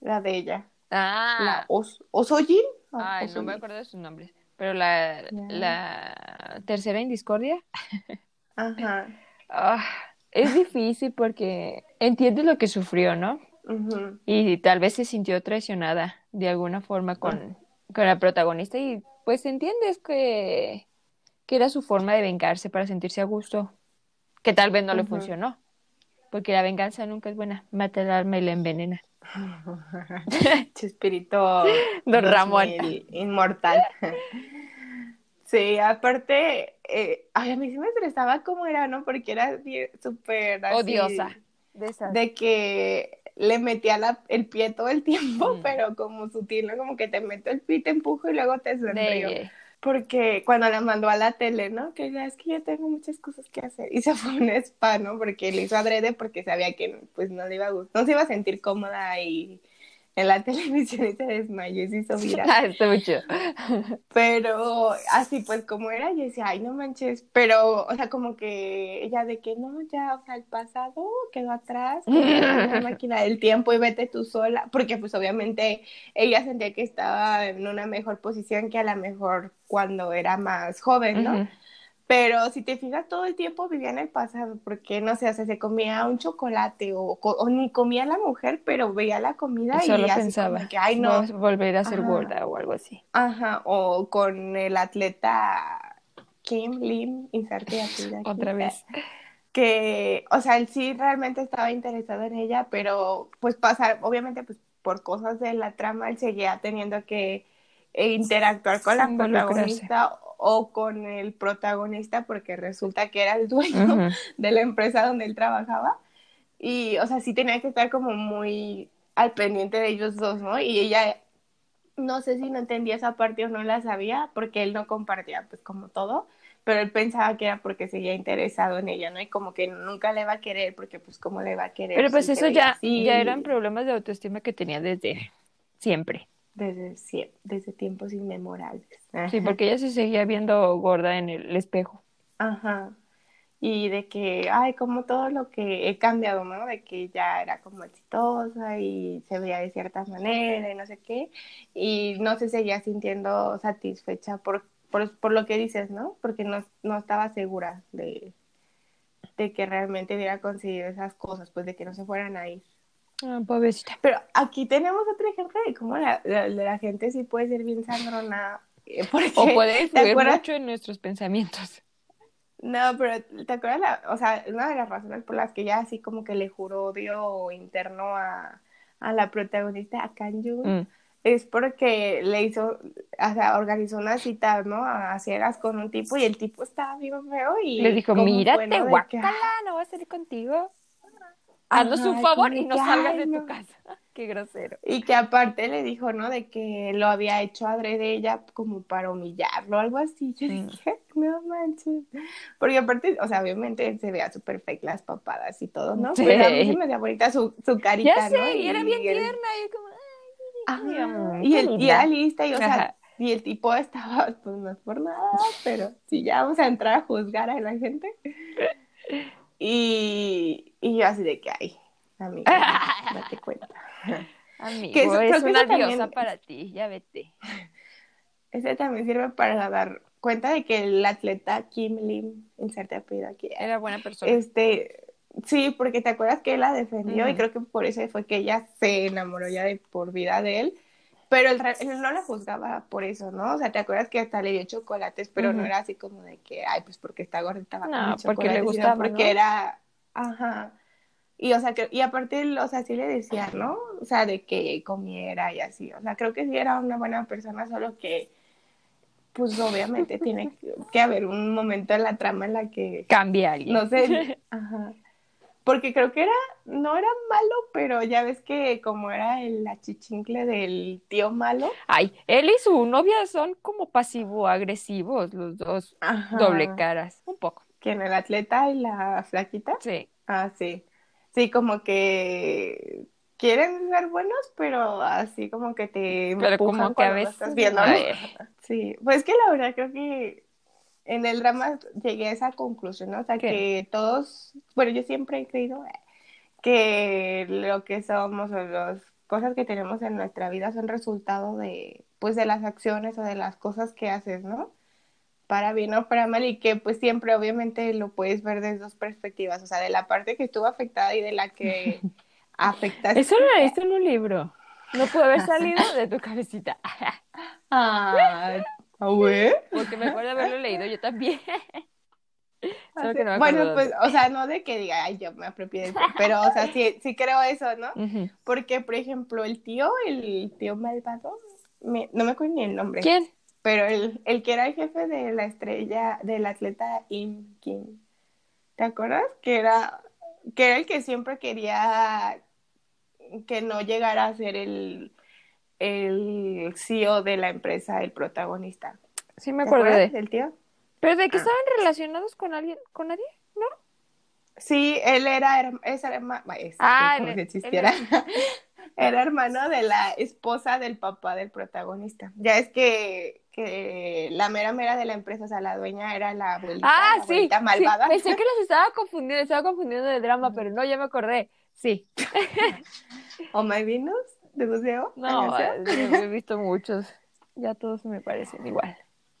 Speaker 2: La de ella.
Speaker 1: Ah,
Speaker 2: La Os Osoyin. ¿O
Speaker 1: ay, no me acuerdo de sus nombres. Pero la, la tercera en discordia.
Speaker 2: Ajá.
Speaker 1: ah, es difícil porque entiendes lo que sufrió, ¿no? Y tal vez se sintió traicionada de alguna forma con, con la protagonista y pues entiendes que, que era su forma de vengarse para sentirse a gusto, que tal vez no le funcionó, porque la venganza nunca es buena, mata el alma y la envenena.
Speaker 2: Chespirito.
Speaker 1: Don Ramón.
Speaker 2: 2000, Inmortal. Sí, aparte, eh, ay, a mí sí me estresaba cómo era, ¿no? Porque era súper
Speaker 1: Odiosa. De esas.
Speaker 2: de que le metía la- el pie todo el tiempo,
Speaker 1: Mm.
Speaker 2: pero como sutil, ¿no? Como que te meto el pie, te empujo y luego te sonrío.
Speaker 1: De...
Speaker 2: Porque cuando la mandó a la tele, ¿no? Que ya es que yo tengo muchas cosas que hacer. Y se fue un spa, ¿no? Porque le hizo adrede porque sabía que pues no le iba a gustar, no se iba a sentir cómoda ahí en la televisión y se desmayó y se hizo viral.
Speaker 1: Ah, está chido.
Speaker 2: Pero así pues como era, yo decía, ay, no manches. Pero, o sea, como que ella de que no, ya, o sea, el pasado quedó atrás, una máquina del tiempo y vete tú sola. Porque pues obviamente ella sentía que estaba en una mejor posición que a lo mejor cuando era más joven, ¿no? Pero si te fijas, todo el tiempo vivía en el pasado, porque no sé, o sea, se comía un chocolate o, o ni comía la mujer, pero veía la comida
Speaker 1: Y
Speaker 2: y,
Speaker 1: solo
Speaker 2: así
Speaker 1: pensaba,
Speaker 2: que, ay, no,
Speaker 1: "Voy a volver a ser
Speaker 2: Ajá.
Speaker 1: gorda o algo así.
Speaker 2: Ajá, o con el atleta Kim Lim, inserte apellido.
Speaker 1: Otra vez.
Speaker 2: Que, o sea, él sí realmente estaba interesado en ella, pero pues pasar, obviamente, pues por cosas de la trama, él seguía teniendo que eh, interactuar con la protagonista o con el protagonista, porque resulta que era el dueño de la empresa donde él trabajaba. Y, o sea, sí tenía que estar como muy al pendiente de ellos dos, ¿no? Y ella, no sé si no entendía esa parte o no la sabía, porque él no compartía, pues, como todo, pero él pensaba que era porque seguía interesado en ella, ¿no? Y como que nunca le va a querer, porque, pues, ¿cómo le va a querer?
Speaker 1: Pero pues
Speaker 2: si
Speaker 1: eso ya,
Speaker 2: así
Speaker 1: ya eran problemas de autoestima que tenía desde siempre.
Speaker 2: Desde, desde tiempos inmemorables.
Speaker 1: Sí, porque ella se seguía viendo gorda en el espejo.
Speaker 2: Ajá. Y de que, ay, como todo lo que he cambiado, ¿no? De que ya era como exitosa y se veía de cierta manera y no sé qué. Y no se seguía sintiendo satisfecha por, por, por lo que dices, ¿no? Porque no, no estaba segura de, de que realmente hubiera conseguido esas cosas, pues de que no se fueran a ir.
Speaker 1: Ah, pobrecita.
Speaker 2: Pero aquí tenemos otro ejemplo de cómo la, la, la gente sí puede ser bien sangrona. eh, Porque,
Speaker 1: O puede
Speaker 2: ¿te
Speaker 1: influir mucho en nuestros pensamientos.
Speaker 2: No, pero ¿te acuerdas? La, o sea, una de las razones por las que ella así como que le juró odio interno a, a la protagonista, a Kanju,
Speaker 1: Mm.
Speaker 2: es porque le hizo, o sea, organizó una cita, ¿no? A ciegas con un tipo y el tipo estaba bien feo y...
Speaker 1: Le dijo,
Speaker 2: ¿cómo fue,
Speaker 1: mírate,
Speaker 2: no? De que,
Speaker 1: no voy a salir contigo. Haznos un favor y no
Speaker 2: que,
Speaker 1: salgas
Speaker 2: ay,
Speaker 1: de
Speaker 2: no.
Speaker 1: tu casa. Qué grosero.
Speaker 2: Y que aparte le dijo, ¿no? De que lo había hecho adrede ella como para humillarlo, algo así. Yo dije, no manches. Porque aparte, o sea, obviamente se veía súper fake las papadas y todo, ¿no?
Speaker 1: Sí.
Speaker 2: Pero a mí se me hacía bonita su, su carita,
Speaker 1: Ya sé,
Speaker 2: ¿no?
Speaker 1: y era bien
Speaker 2: el-
Speaker 1: tierna. Y como, Ay,
Speaker 2: y,
Speaker 1: qué
Speaker 2: el, y era lista, y o sea,
Speaker 1: Ajá.
Speaker 2: y el tipo estaba, pues no es por nada, pero si ya vamos a entrar a juzgar a la gente. Y, y yo así de que, ay, amiga, date cuenta.
Speaker 1: Amigo,
Speaker 2: Que eso-
Speaker 1: es
Speaker 2: que
Speaker 1: una
Speaker 2: también-
Speaker 1: diosa para ti, ya vete.
Speaker 2: Ese también sirve para dar cuenta de que el atleta Kim Lim, inserte apellido aquí,
Speaker 1: Era buena persona.
Speaker 2: este, sí, porque te acuerdas que él la defendió y creo que por eso fue que ella se enamoró ya de por vida de él, pero él, re- él no la juzgaba por eso, ¿no? O sea, te acuerdas que hasta le dio chocolates, pero no era así como de que, ay, pues porque está gordita va
Speaker 1: No, porque le
Speaker 2: chocolates", sino
Speaker 1: gustaba,
Speaker 2: porque
Speaker 1: ¿no?
Speaker 2: era, ajá. Y, o sea, que, y aparte, o sea, sí le decía, ¿no? O sea, de que comiera y así. O sea, creo que sí era una buena persona, solo que, pues obviamente tiene que, haber un momento en la trama en la que,
Speaker 1: Cambia alguien.
Speaker 2: no sé, ajá. Porque creo que era, no era malo, pero ya ves que como era el achichincle del tío malo.
Speaker 1: Ay, él y su novia son como pasivo-agresivos, los dos.
Speaker 2: Ajá.
Speaker 1: Doble caras. Un poco.
Speaker 2: ¿Quién? ¿El atleta y la flaquita?
Speaker 1: Sí.
Speaker 2: Ah, sí. Sí, como que quieren ser buenos, pero así como que te
Speaker 1: Pero como
Speaker 2: empujan
Speaker 1: que a veces.
Speaker 2: estás viendo, Sí, pues que la verdad creo que en el drama llegué a esa conclusión, ¿no? O sea,
Speaker 1: ¿Qué?
Speaker 2: que todos, bueno, yo siempre he creído eh, que lo que somos o las cosas que tenemos en nuestra vida son resultado de, pues, de las acciones o de las cosas que haces, ¿no? Para bien o para mal, y que pues siempre obviamente lo puedes ver desde dos perspectivas, o sea, de la parte que estuvo afectada y de la que afectaste.
Speaker 1: Eso lo leíste en un libro. No pudo haber salido de tu cabecita.
Speaker 2: Ah, güey.
Speaker 1: Porque me acuerdo haberlo leído yo también. Solo que no me
Speaker 2: bueno, pues, o sea, no de que diga, ay, yo me apropié de pero, o sea, sí, sí creo eso, ¿no? Porque, por ejemplo, el tío, el tío malvado, me- no me acuerdo ni el nombre,
Speaker 1: ¿Quién?
Speaker 2: Pero el, el que era el jefe de la estrella, del atleta Im Kim, ¿te acuerdas? Que era, que era el que siempre quería que no llegara a ser el, el CEO de la empresa, el protagonista.
Speaker 1: Sí, me
Speaker 2: ¿Te
Speaker 1: acuerdo de.
Speaker 2: del tío?
Speaker 1: ¿Pero de que
Speaker 2: Ah.
Speaker 1: estaban relacionados con alguien, con nadie? ¿No?
Speaker 2: Sí, él era, herma- es herma- es,
Speaker 1: Ah,
Speaker 2: como
Speaker 1: él-
Speaker 2: si
Speaker 1: él
Speaker 2: existiera. Era hermano de la esposa del papá del protagonista. Ya es que, que la mera mera de la empresa, o sea, la dueña era la abuelita,
Speaker 1: Ah,
Speaker 2: la
Speaker 1: sí,
Speaker 2: abuelita
Speaker 1: sí.
Speaker 2: malvada.
Speaker 1: Pensé que los estaba confundiendo, estaba confundiendo de drama, pero no, ya me acordé. Sí.
Speaker 2: ¿O My Venus? ¿De museo?
Speaker 1: No, eh, he visto muchos. Ya todos me parecen igual.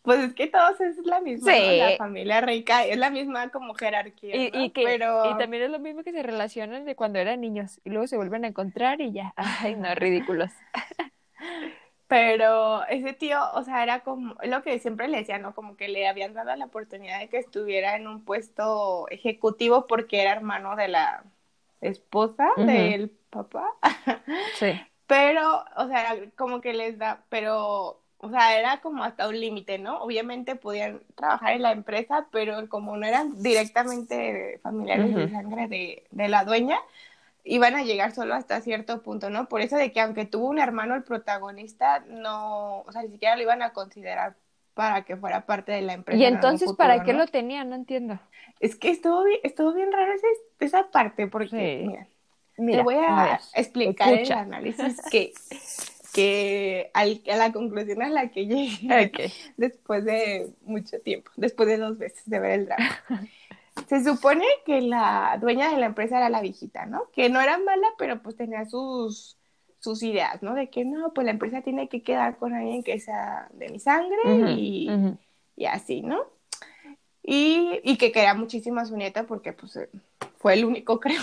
Speaker 2: Pues es que todos es la misma,
Speaker 1: Sí.
Speaker 2: ¿no? La familia rica es la misma como jerarquía,
Speaker 1: Y,
Speaker 2: ¿no?
Speaker 1: y que
Speaker 2: Pero...
Speaker 1: y también es lo mismo que se relacionan de cuando eran niños y luego se vuelven a encontrar y ya. Ay, no, ridículos.
Speaker 2: Pero ese tío, o sea, era como lo que siempre le decía, ¿no? Como que le habían dado la oportunidad de que estuviera en un puesto ejecutivo porque era hermano de la esposa
Speaker 1: Ujú.
Speaker 2: del papá.
Speaker 1: Sí.
Speaker 2: Pero, o sea, era como que les da, pero, o sea, era como hasta un límite, ¿no? Obviamente podían trabajar en la empresa, pero como no eran directamente familiares de sangre de, de la dueña, iban a llegar solo hasta cierto punto, ¿no? Por eso de que aunque tuvo un hermano el protagonista, no, o sea, ni siquiera lo iban a considerar para que fuera parte de la empresa.
Speaker 1: Y
Speaker 2: en
Speaker 1: entonces, ¿para qué
Speaker 2: ¿no?
Speaker 1: lo tenían? No entiendo.
Speaker 2: Es que estuvo bien, estuvo bien raro ese- esa parte, porque,
Speaker 1: Sí.
Speaker 2: mira,
Speaker 1: Mira,
Speaker 2: te voy a,
Speaker 1: ver,
Speaker 2: explicar
Speaker 1: escucha.
Speaker 2: el análisis que, que al- a la conclusión a la que llegué después de mucho tiempo, después de dos veces de ver el drama. Se supone que la dueña de la empresa era la viejita, ¿no? Que no era mala, pero pues tenía sus, sus ideas, ¿no? De que no, pues la empresa tiene que quedar con alguien que sea de mi sangre
Speaker 1: Ujú,
Speaker 2: y,
Speaker 1: ujú.
Speaker 2: y así, ¿no? Y, y que quería muchísimo a su nieta porque pues fue el único, creo.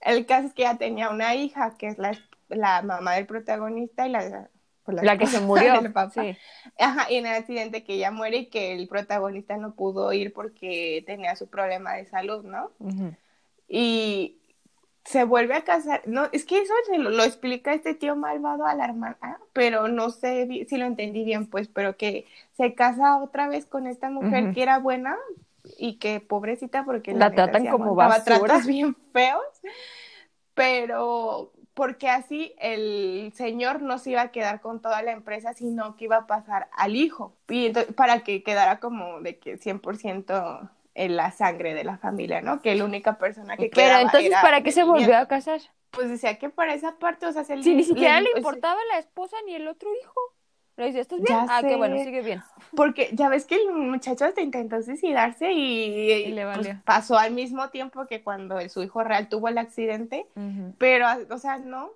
Speaker 2: El caso es que ella tenía una hija que es la, la mamá del protagonista y la, pues,
Speaker 1: La que se murió. Sí.
Speaker 2: Ajá, y en el accidente que ella muere y que el protagonista no pudo ir porque tenía su problema de salud, ¿no? Y se vuelve a casar. No, es que eso se lo, lo explica este tío malvado a la hermana, pero no sé si lo entendí bien, pues, pero que se casa otra vez con esta mujer que era buena y que pobrecita porque
Speaker 1: La
Speaker 2: neta
Speaker 1: tratan como basura.
Speaker 2: tratos bien feos, pero porque así el señor no se iba a quedar con toda la empresa, sino que iba a pasar al hijo, y entonces, para que quedara como de que 100% en la sangre de la familia, ¿no? Que la única persona que
Speaker 1: Pero
Speaker 2: quedaba
Speaker 1: entonces,
Speaker 2: era
Speaker 1: ¿para qué se volvió a casar?
Speaker 2: Pues decía que para esa parte, o sea, se
Speaker 1: Si ni siquiera le
Speaker 2: o sea,
Speaker 1: importaba la esposa ni el otro hijo. Le decía, ¿estás bien?
Speaker 2: Ya
Speaker 1: ah, qué
Speaker 2: sé.
Speaker 1: bueno, sigue bien.
Speaker 2: Porque ya ves que el muchacho hasta intentó suicidarse y,
Speaker 1: Y le
Speaker 2: pues,
Speaker 1: valió.
Speaker 2: pasó al mismo tiempo que cuando su hijo real tuvo el accidente, pero, o sea, no.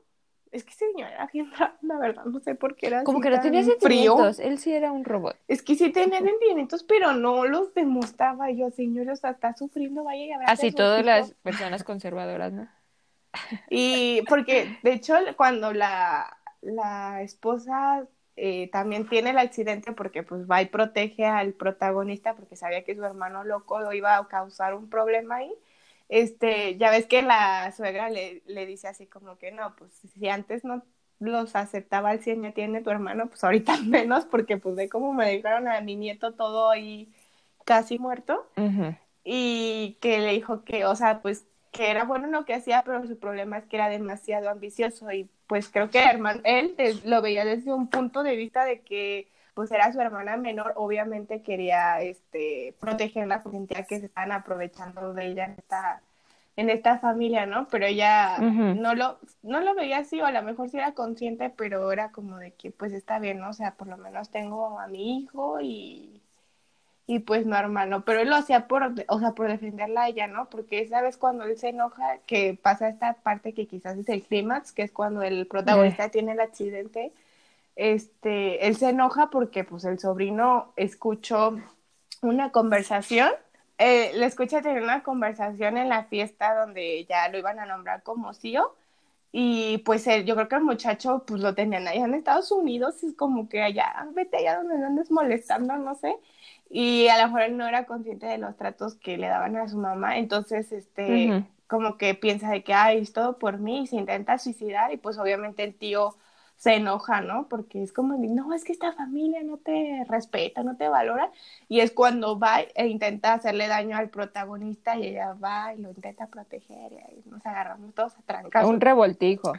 Speaker 2: Es que ese señor era bien raro, la verdad, no sé por qué era
Speaker 1: Como
Speaker 2: así
Speaker 1: que no tenía
Speaker 2: frío.
Speaker 1: sentimientos. Él sí era un robot.
Speaker 2: Es que sí tenía sentimientos, pero no los demostraba. Yo, señor, o sea, está sufriendo, vaya y a
Speaker 1: Así todas las personas conservadoras, ¿no?
Speaker 2: Y porque, de hecho, cuando la, la esposa eh, también tiene el accidente porque pues va y protege al protagonista porque sabía que su hermano loco iba a causar un problema ahí, este, ya ves que la suegra le, le dice así como que no, pues si antes no los aceptaba al 100 ya tiene tu hermano, pues ahorita menos porque pues ve cómo me dejaron a mi nieto todo ahí casi muerto
Speaker 1: Ujú.
Speaker 2: y que le dijo que, o sea, pues que era bueno en lo que hacía, pero su problema es que era demasiado ambicioso y pues creo que hermano, él lo veía desde un punto de vista de que pues era su hermana menor, obviamente quería este protegerla porque sentía que se estaban aprovechando de ella en esta en esta familia, ¿no? Pero ella no lo no lo veía así o a lo mejor sí era consciente, pero era como de que pues está bien, ¿no? O sea, por lo menos tengo a mi hijo y y pues normal, ¿no? Pero él lo hacía por, o sea, por defenderla a ella, ¿no? Porque sabes cuando él se enoja, que pasa esta parte que quizás es el clímax, que es cuando el protagonista tiene el accidente, este, él se enoja porque pues el sobrino escuchó una conversación, eh, le escucha tener una conversación en la fiesta donde ya lo iban a nombrar como CEO, y pues él, yo creo que el muchacho pues lo tenían allá en Estados Unidos, y es como que allá, vete allá donde andes molestando, no sé, y a lo mejor él no era consciente de los tratos que le daban a su mamá, entonces este como que piensa de que ay, es todo por mí y se intenta suicidar y pues obviamente el tío se enoja, ¿no? Porque es como, no, es que esta familia no te respeta, no te valora. Y es cuando va e intenta hacerle daño al protagonista y ella va y lo intenta proteger y ahí nos agarramos todos a trancar.
Speaker 1: Un revoltijo.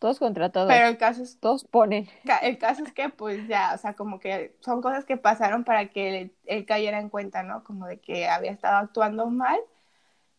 Speaker 1: Todos contra todos.
Speaker 2: Pero el caso es...
Speaker 1: Todos ponen.
Speaker 2: El caso es que pues ya, o sea, como que son cosas que pasaron para que él, él cayera en cuenta, ¿no? Como de que había estado actuando mal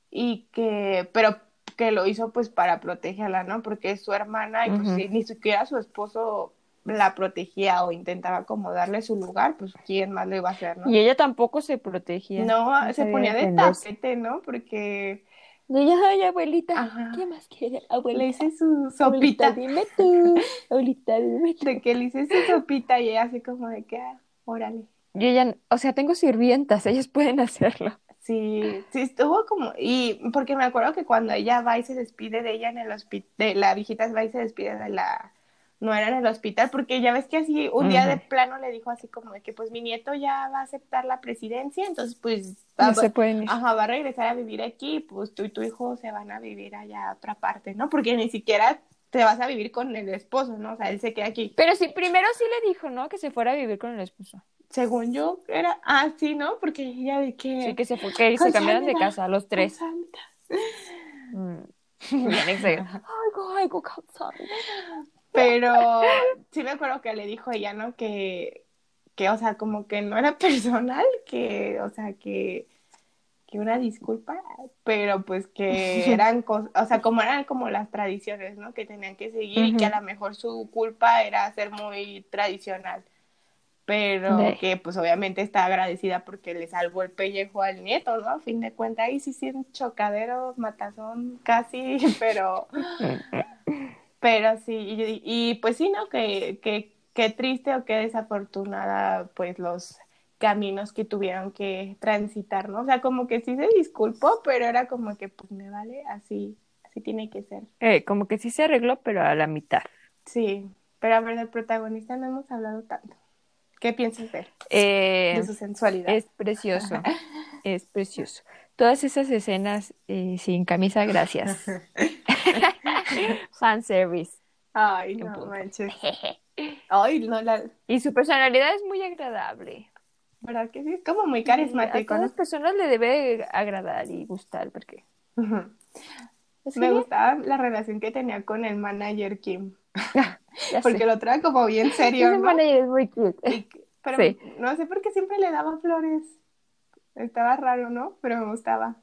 Speaker 2: y que, pero que lo hizo pues para protegerla, ¿no? Porque es su hermana y pues si ni siquiera su esposo la protegía o intentaba como darle su lugar, pues quién más lo iba a hacer, ¿no?
Speaker 1: Y ella tampoco se protegía.
Speaker 2: No, se ponía de tapete, ¿no? Porque...
Speaker 1: Ella, ay, abuelita, ¿qué más quiere? Abuelita.
Speaker 2: Le hice su sopita.
Speaker 1: Abuelita, dime tú, abuelita, dime tú.
Speaker 2: De que le hice su sopita y ella así como de que, ah, órale.
Speaker 1: Y ella, o sea, tengo sirvientas, ellas pueden hacerlo.
Speaker 2: Sí, sí, estuvo como, y porque me acuerdo que cuando ella va y se despide de ella en el hospital, de la viejita va y se despide de la, no era en el hospital, porque ya ves que así, un día de plano le dijo así como de que pues mi nieto ya va a aceptar la presidencia, entonces pues
Speaker 1: no se pueden ir.
Speaker 2: Ajá, va a regresar a vivir aquí, pues tú y tu hijo se van a vivir allá a otra parte, ¿no? Porque ni siquiera te vas a vivir con el esposo, ¿no? O sea, él se queda aquí.
Speaker 1: Pero sí, primero sí le dijo, ¿no? Que se fuera a vivir con el esposo
Speaker 2: según yo, era, ah, sí, ¿no? Porque ella de que...
Speaker 1: Sí, que se, fue, que se cambiaron de casa, los tres. Mm.
Speaker 2: Pero sí me acuerdo que le dijo ella, ¿no? Que, que, o sea, como que no era personal, que, o sea, que, que una disculpa, pero pues que eran cosas, o sea, como eran como las tradiciones, ¿no? Que tenían que seguir y que a lo mejor su culpa era ser muy tradicional pero que pues obviamente está agradecida porque le salvó el pellejo al nieto, ¿no? A fin de cuentas, ahí sí, sí, un chocadero, matazón casi, pero, pero sí, y, y, pues sí, ¿no? Que, que, qué triste o qué desafortunada, pues los caminos que tuvieron que transitar, ¿no? O sea, como que sí se disculpó, pero era como que, pues me vale, así, así tiene que ser.
Speaker 1: Eh, como que sí se arregló, pero a la mitad.
Speaker 2: Sí, pero a ver, del protagonista no hemos hablado tanto. ¿Qué piensas de
Speaker 1: eh,
Speaker 2: de su sensualidad?
Speaker 1: Es precioso, es precioso. Todas esas escenas eh, sin camisa, gracias. Fan service.
Speaker 2: Ay, no manches. Ay, no, la...
Speaker 1: Y su personalidad es muy agradable.
Speaker 2: ¿Verdad que sí? Es como muy carismático.
Speaker 1: a todas las personas le debe agradar y gustar, porque...
Speaker 2: Me gustaba la relación que tenía con el manager Kim. porque lo trae como bien serio.
Speaker 1: Ese manager es muy cute.
Speaker 2: pero no sé por qué siempre le daba flores. Estaba raro, ¿no? Pero me gustaba.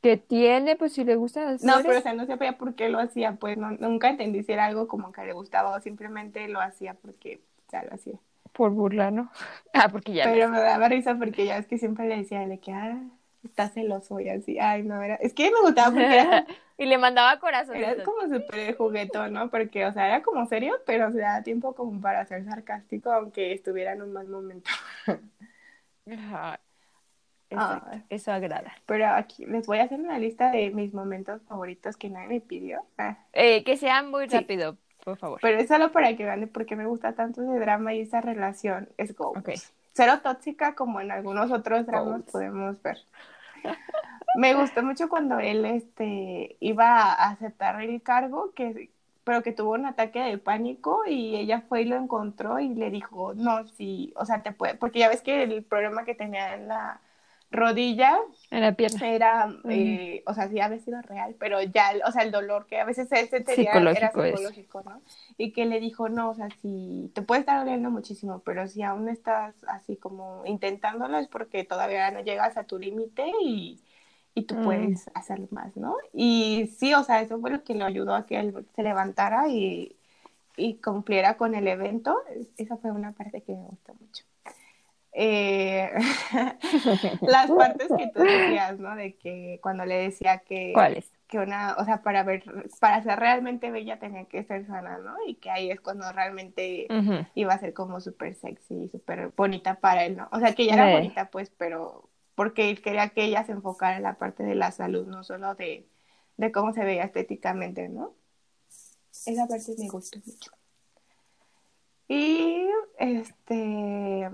Speaker 1: Que tiene, pues si le gustan las
Speaker 2: No, pero o sea, no sabía por qué lo hacía, pues nunca entendí si era algo como que le gustaba o simplemente lo hacía porque ya lo hacía.
Speaker 1: Por burla, ¿no? Ah, porque ya.
Speaker 2: Pero me daba risa porque ya es que siempre le decía de que, ah, está celoso y así. Ay, no, era. Es que me gustaba porque era.
Speaker 1: y le mandaba corazón.
Speaker 2: Era como súper juguetón, ¿no? Porque, o sea, era como serio, pero se da tiempo como para ser sarcástico, aunque estuviera en un mal momento.
Speaker 1: Ajá. Eso agrada.
Speaker 2: Pero aquí les voy a hacer una lista de mis momentos favoritos que nadie me pidió.
Speaker 1: Ah. Eh, que sean muy rápido, por favor.
Speaker 2: Pero es solo para que vean por qué me gusta tanto ese drama y esa relación. Es go. Okay cero tóxica como en algunos otros dramas podemos ver. Me gustó mucho cuando él este, iba a aceptar el cargo, que, pero que tuvo un ataque de pánico y ella fue y lo encontró y le dijo, no, sí, o sea, te puede, porque ya ves que el problema que tenía en la, rodilla
Speaker 1: en la pierna
Speaker 2: era, eh, o sea, sí había sido real, pero ya, o sea, el dolor que a veces él tenía era psicológico, ¿no? Y que le dijo, no, o sea, si te puede estar doliendo muchísimo, pero si aún estás así como intentándolo es porque todavía no llegas a tu límite y, y tú mm. puedes hacer más, ¿no? Y sí, o sea, eso fue lo que lo ayudó a que él se levantara y, y cumpliera con el evento. Esa fue una parte que me gustó mucho eh, las partes que tú decías, ¿no? De que cuando le decía que...
Speaker 1: ¿Cuáles?
Speaker 2: Que una, o sea, para ver, para ser realmente bella tenía que ser sana, ¿no? Y que ahí es cuando realmente iba a ser como súper sexy, súper bonita para él, ¿no? O sea, que ella era bonita, pues, pero porque él quería que ella se enfocara en la parte de la salud, no solo de, de cómo se veía estéticamente, ¿no? Esa parte me gustó mucho. Y este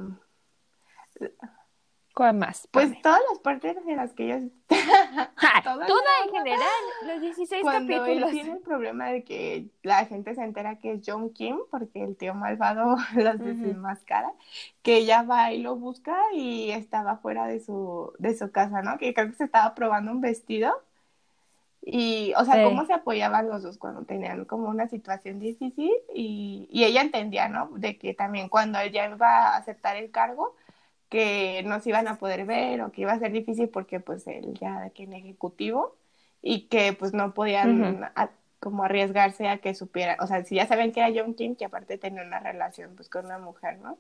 Speaker 1: ¿Cuál más?
Speaker 2: Pues
Speaker 1: Pame?
Speaker 2: todas las partes en las que ellos...
Speaker 1: Ja, toda en general, los 16
Speaker 2: Cuando él
Speaker 1: capítulos.
Speaker 2: tiene el problema de que la gente se entera que es John Kim, porque el tío malvado los desenmascara, que ella va y lo busca y estaba fuera de su, de su casa, ¿no? Que creo que se estaba probando un vestido. Y, o sea,
Speaker 1: Sí.
Speaker 2: cómo se apoyaban los dos cuando tenían como una situación difícil y, y ella entendía, ¿no? De que también cuando ella iba a aceptar el cargo, que no se iban a poder ver o que iba a ser difícil porque pues él ya que en ejecutivo y que pues no podían a- como arriesgarse a que supiera, o sea, si ya saben que era John Kim, que aparte tenía una relación pues con una mujer, ¿no?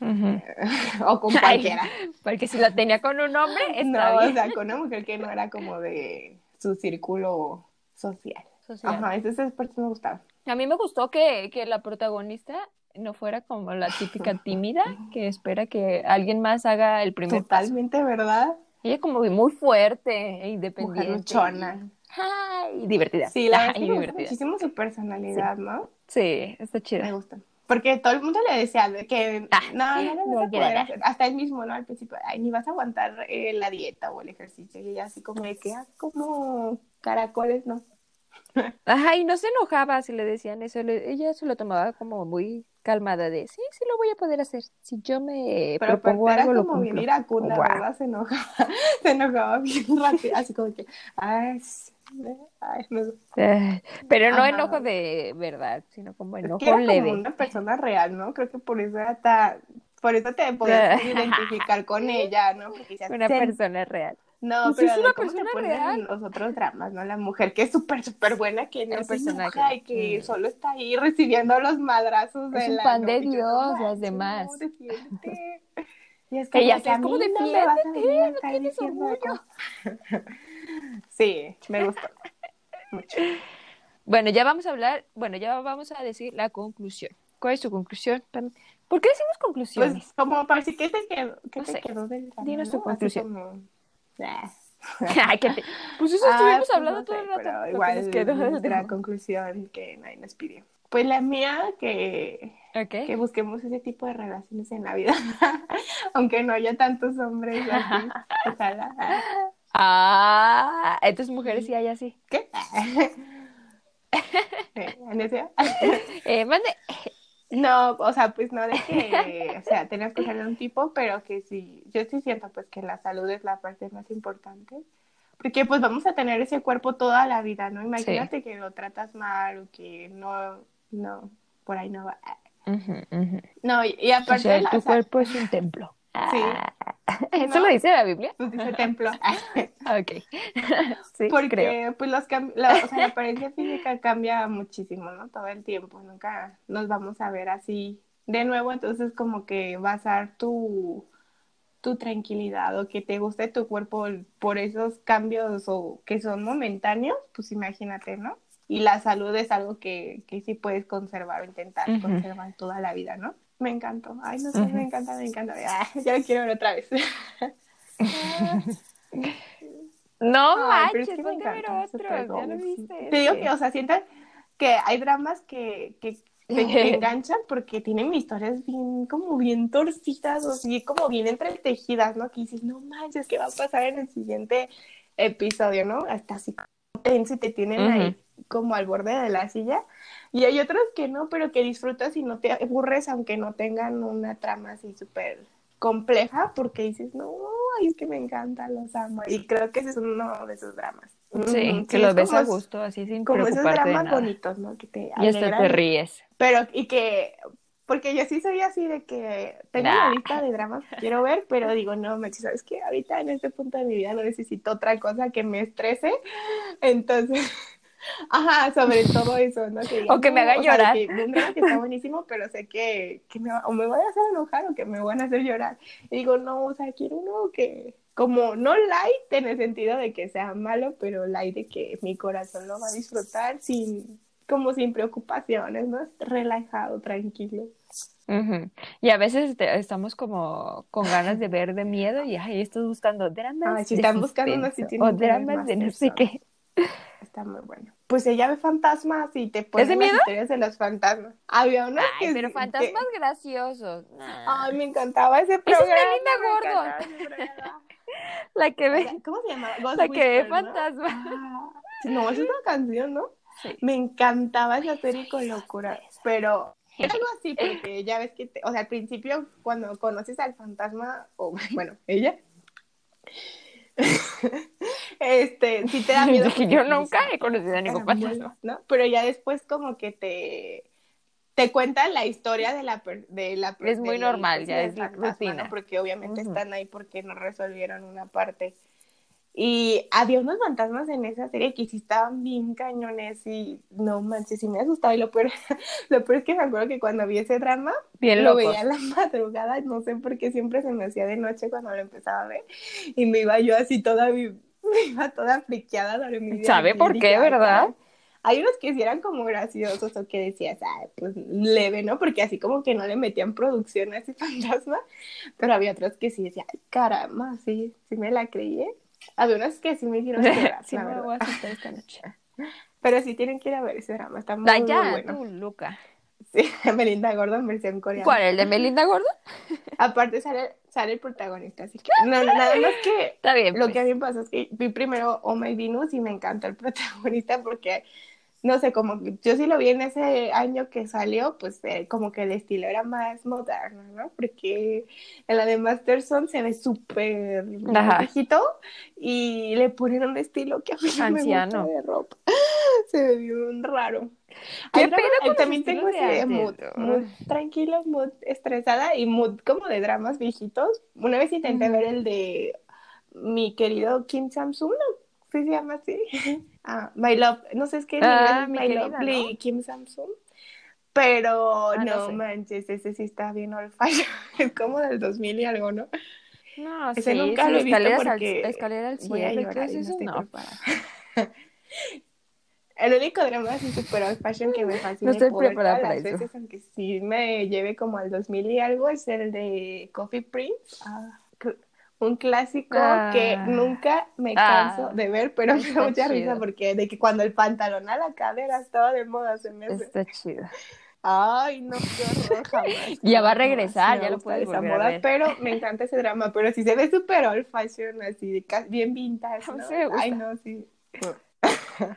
Speaker 2: O con
Speaker 1: Ay,
Speaker 2: cualquiera.
Speaker 1: Porque si lo tenía con un hombre,
Speaker 2: No, o sea, con una mujer que no era como de su círculo social.
Speaker 1: Social.
Speaker 2: Ajá, esas partes me gustaban.
Speaker 1: A mí me gustó que, que la protagonista no fuera como la típica tímida que espera que alguien más haga el primer paso.
Speaker 2: Totalmente, ¿verdad?
Speaker 1: Ella como muy fuerte e
Speaker 2: Mujer
Speaker 1: independiente.
Speaker 2: luchona.
Speaker 1: Ay, divertida.
Speaker 2: Sí, la verdad me gusta
Speaker 1: divertida.
Speaker 2: muchísimo su personalidad, ¿no?
Speaker 1: Sí, está
Speaker 2: Me
Speaker 1: chida.
Speaker 2: gusta. Porque todo el mundo le decía de que
Speaker 1: Ah,
Speaker 2: no, no
Speaker 1: no quiero
Speaker 2: poder hacer. Hasta él mismo, ¿no? Al principio, ay, ni vas a aguantar eh, la dieta o el ejercicio. Y ella así como de que, ah, como caracoles, ¿no?
Speaker 1: Ajá, y no se enojaba si le decían eso. ella se lo tomaba como muy calmada de, sí, sí lo voy a poder hacer. Si yo me
Speaker 2: Pero
Speaker 1: propongo
Speaker 2: era
Speaker 1: algo, lo
Speaker 2: como bien
Speaker 1: cumplo.
Speaker 2: iracunda. ¿verdad? Se enojaba, se enojaba bien rápido, así como que, ay, sí, ay,
Speaker 1: Pero no
Speaker 2: Ajá.
Speaker 1: enojo de verdad, sino como
Speaker 2: Es
Speaker 1: enojo
Speaker 2: que era como
Speaker 1: leve.
Speaker 2: una persona real, ¿no? Creo que por eso era tan, por eso te podías identificar con ella, ¿no? Porque
Speaker 1: Una
Speaker 2: "Ten-
Speaker 1: persona real.
Speaker 2: No,
Speaker 1: Pues
Speaker 2: pero
Speaker 1: es
Speaker 2: de
Speaker 1: una persona real.
Speaker 2: en los otros dramas, ¿no? La mujer que es súper, súper buena, que no
Speaker 1: El
Speaker 2: se
Speaker 1: personaje.
Speaker 2: y que
Speaker 1: Mm.
Speaker 2: solo está ahí recibiendo los madrazos
Speaker 1: Es
Speaker 2: de
Speaker 1: un
Speaker 2: la
Speaker 1: pan de Dios,
Speaker 2: no
Speaker 1: las demás.
Speaker 2: no. Y es
Speaker 1: Ella
Speaker 2: que
Speaker 1: es
Speaker 2: a
Speaker 1: como,
Speaker 2: mí no me vas a venir a
Speaker 1: "Defiéndete, no tienes orgullo".
Speaker 2: Sí, me gustó mucho.
Speaker 1: Bueno, ya vamos a hablar, bueno, ya vamos a decir la conclusión. ¿Cuál es tu conclusión? ¿Por qué decimos conclusiones?
Speaker 2: Pues como para decir, ¿qué te quedó, qué
Speaker 1: No
Speaker 2: te
Speaker 1: sé.
Speaker 2: quedó del drama,
Speaker 1: Dinos tu conclusión.
Speaker 2: Ah.
Speaker 1: Pues eso
Speaker 2: Ah,
Speaker 1: estuvimos
Speaker 2: pues
Speaker 1: hablando
Speaker 2: no
Speaker 1: todo
Speaker 2: sé,
Speaker 1: el rato.
Speaker 2: pero
Speaker 1: que
Speaker 2: igual
Speaker 1: nos
Speaker 2: nuestra
Speaker 1: drama.
Speaker 2: conclusión que nadie nos pidió. Pues la mía, que,
Speaker 1: Ok.
Speaker 2: que busquemos ese tipo de relaciones en la vida, aunque no haya tantos hombres así. Ojalá.
Speaker 1: Ah, entonces mujeres sí hay así.
Speaker 2: ¿Qué? Eh, ¿Anesia?
Speaker 1: Eh, mande.
Speaker 2: No, o sea, pues no de que, o sea, tenemos que ser de un tipo, pero que sí, yo sí siento pues que la salud es la parte más importante, porque pues vamos a tener ese cuerpo toda la vida, ¿no? Imagínate que lo tratas mal o que no, no, por ahí no va. No, y, y
Speaker 1: O
Speaker 2: aparte,
Speaker 1: sea,
Speaker 2: la-
Speaker 1: tu
Speaker 2: o sea,
Speaker 1: cuerpo es un templo.
Speaker 2: Sí.
Speaker 1: Ah, ¿Eso
Speaker 2: ¿No?
Speaker 1: lo dice la Biblia?
Speaker 2: pues dice templo.
Speaker 1: Ok. sí,
Speaker 2: Porque
Speaker 1: creo.
Speaker 2: pues los la, o sea, la apariencia física cambia muchísimo, ¿no? Todo el tiempo, nunca nos vamos a ver así de nuevo, entonces como que basar tu, tu tranquilidad o que te guste tu cuerpo por esos cambios o que son momentáneos, pues imagínate, ¿no? Y la salud es algo que, que sí puedes conservar o intentar conservar toda la vida, ¿no? Me encantó. Ay, no sé, me encanta, me encanta. Ah, ya lo quiero ver otra vez.
Speaker 1: No
Speaker 2: Ay, pero
Speaker 1: manches,
Speaker 2: es que me
Speaker 1: ponte a ver otro. Ya lo viste.
Speaker 2: Te digo que, o sea, siento que hay dramas que, que te, te enganchan porque tienen historias bien, como bien torcidas o así, como bien entretejidas, ¿no? Que dices, no manches, ¿qué va a pasar en el siguiente episodio, ¿no? Hasta así como tenso y te tienen ahí como al borde de la silla. Y hay otros que no, pero que disfrutas y no te aburres aunque no tengan una trama así súper compleja porque dices, no, ay, es que me encanta, los amo. Y creo que ese es uno de esos dramas.
Speaker 1: Sí,
Speaker 2: Ujú,
Speaker 1: que
Speaker 2: sí,
Speaker 1: lo
Speaker 2: es
Speaker 1: ves a gusto, así sin
Speaker 2: Como esos dramas
Speaker 1: nada.
Speaker 2: bonitos, ¿no? Que te
Speaker 1: Y hasta te ríes.
Speaker 2: Pero, y que, porque yo sí soy así de que tengo
Speaker 1: Nah.
Speaker 2: una lista de dramas que quiero ver, pero digo, no, Mechi, ¿sabes qué? Ahorita en este punto de mi vida no necesito otra cosa que me estrese. Entonces, ajá, sobre todo eso, ¿no? Que
Speaker 1: O que me
Speaker 2: no,
Speaker 1: haga
Speaker 2: o sea,
Speaker 1: llorar.
Speaker 2: que que está buenísimo, pero sé que, que me, o me van a hacer enojar o que me van a hacer llorar. Y digo, no, o sea, quiero uno que, como, no light en el sentido de que sea malo, pero light de que mi corazón lo va a disfrutar sin, como sin preocupaciones, ¿no? Relajado, tranquilo.
Speaker 1: Ujú. Y a veces te- estamos como con ganas de ver de miedo y ay, estás buscando dramas
Speaker 2: si están buscando
Speaker 1: suspenso
Speaker 2: tienen
Speaker 1: o dramas de no sé qué.
Speaker 2: Está muy bueno. Pues ella ve fantasmas y te pone
Speaker 1: de
Speaker 2: las
Speaker 1: miedo?
Speaker 2: historias de los fantasmas. Había
Speaker 1: Ay,
Speaker 2: que
Speaker 1: pero
Speaker 2: que-
Speaker 1: fantasmas graciosos. Nah.
Speaker 2: Ay, me encantaba ese
Speaker 1: Esa
Speaker 2: programa.
Speaker 1: es Belinda
Speaker 2: me
Speaker 1: Gordon. La que ve,
Speaker 2: ¿Cómo se? Ghost
Speaker 1: la que ve
Speaker 2: ¿no?
Speaker 1: fantasmas.
Speaker 2: Ah, No, es una canción, ¿no?
Speaker 1: Sí.
Speaker 2: Me encantaba esa serie con locura, pero era algo así porque ya ves que, te- o sea, al principio cuando conoces al fantasma, o bueno, ella, este, sí te da miedo.
Speaker 1: Yo nunca he conocido a ningún fantasma.
Speaker 2: ¿no? Pero ya después como que te te cuentan la historia de la de la
Speaker 1: Es muy
Speaker 2: la-
Speaker 1: normal, ya es la rutina.
Speaker 2: ¿no? Porque obviamente están ahí porque no resolvieron una parte. Y había unos fantasmas en esa serie que sí estaban bien cañones y no manches, sí me asustaba. Y lo peor, lo peor es que me acuerdo que cuando vi ese drama,
Speaker 1: Bien
Speaker 2: lo veía la madrugada, no sé por qué siempre se me hacía de noche cuando lo empezaba a ver. Y me iba yo así toda, me iba toda friqueada dormida.
Speaker 1: ¿Sabe
Speaker 2: Y
Speaker 1: por
Speaker 2: dije,
Speaker 1: qué,
Speaker 2: "Ay,
Speaker 1: verdad?
Speaker 2: caray". Hay unos que sí eran como graciosos o que decías, ay, pues leve, ¿no? Porque así como que no le metían producción a ese fantasma, pero había otros que sí decía, ay, caramba, sí, sí me la creí. ¿eh?". Había unos que sí me hicieron llorar,
Speaker 1: Sí
Speaker 2: la
Speaker 1: me
Speaker 2: verdad.
Speaker 1: voy a asustar esta noche.
Speaker 2: Pero sí tienen que ir a ver ese drama, está muy,
Speaker 1: Ay,
Speaker 2: muy
Speaker 1: ya,
Speaker 2: bueno.
Speaker 1: tú, Luca.
Speaker 2: Sí, Melinda Gordon versión coreana.
Speaker 1: ¿Cuál? ¿El de Melinda Gordo?
Speaker 2: Aparte sale, sale el protagonista, así que no, no, nada más que
Speaker 1: Está bien.
Speaker 2: lo
Speaker 1: pues.
Speaker 2: que a mí me pasó es que vi primero Oh My Venus y me encantó el protagonista porque, no sé, como yo sí lo vi en ese año que salió, pues eh, como que el estilo era más moderno, ¿no? Porque en la de Masterson se ve súper viejito y le ponen un estilo que a mí no
Speaker 1: Anciano.
Speaker 2: me gusta de ropa. Se ve bien raro.
Speaker 1: ¿Qué los
Speaker 2: también tengo ese mood, tranquilo, mood estresada y mood como de dramas viejitos. Una vez intenté ver el de mi querido Kim Samsung. ¿Sí se llama así? Ah, My Love, no sé, es que en
Speaker 1: Ah,
Speaker 2: inglés es
Speaker 1: mi
Speaker 2: My
Speaker 1: querida,
Speaker 2: Lovely Kim Samsung. Pero
Speaker 1: Ah, no
Speaker 2: no,
Speaker 1: sé.
Speaker 2: manches, ese sí está bien old fashion. Es como del 2000 y algo, ¿no?
Speaker 1: No,
Speaker 2: Ese
Speaker 1: sí,
Speaker 2: nunca
Speaker 1: sí,
Speaker 2: lo he visto
Speaker 1: escaleras al-
Speaker 2: porque
Speaker 1: escalera al
Speaker 2: Voy a
Speaker 1: cielo
Speaker 2: llorar y no estoy
Speaker 1: no.
Speaker 2: preparada. El único drama así super old fashion que me fascina
Speaker 1: No estoy preparada para
Speaker 2: las
Speaker 1: eso.
Speaker 2: veces, aunque sí me lleve como al 2000 y algo, es el de Coffee Prince. Ah, un clásico
Speaker 1: Ah.
Speaker 2: que nunca me
Speaker 1: Ah.
Speaker 2: canso de ver, pero me da mucha risa
Speaker 1: chido.
Speaker 2: porque de que cuando el pantalón a la cadera estaba de moda se me hace.
Speaker 1: Está chido.
Speaker 2: Ay, no, qué horror, jamás.
Speaker 1: Ya va a regresar, ya lo puedes
Speaker 2: esa
Speaker 1: volver a
Speaker 2: moda,
Speaker 1: ver.
Speaker 2: Pero me encanta ese drama, pero sí se ve súper old fashion, así, bien vintage, ¿no?
Speaker 1: gusta.
Speaker 2: Ay, no, sí.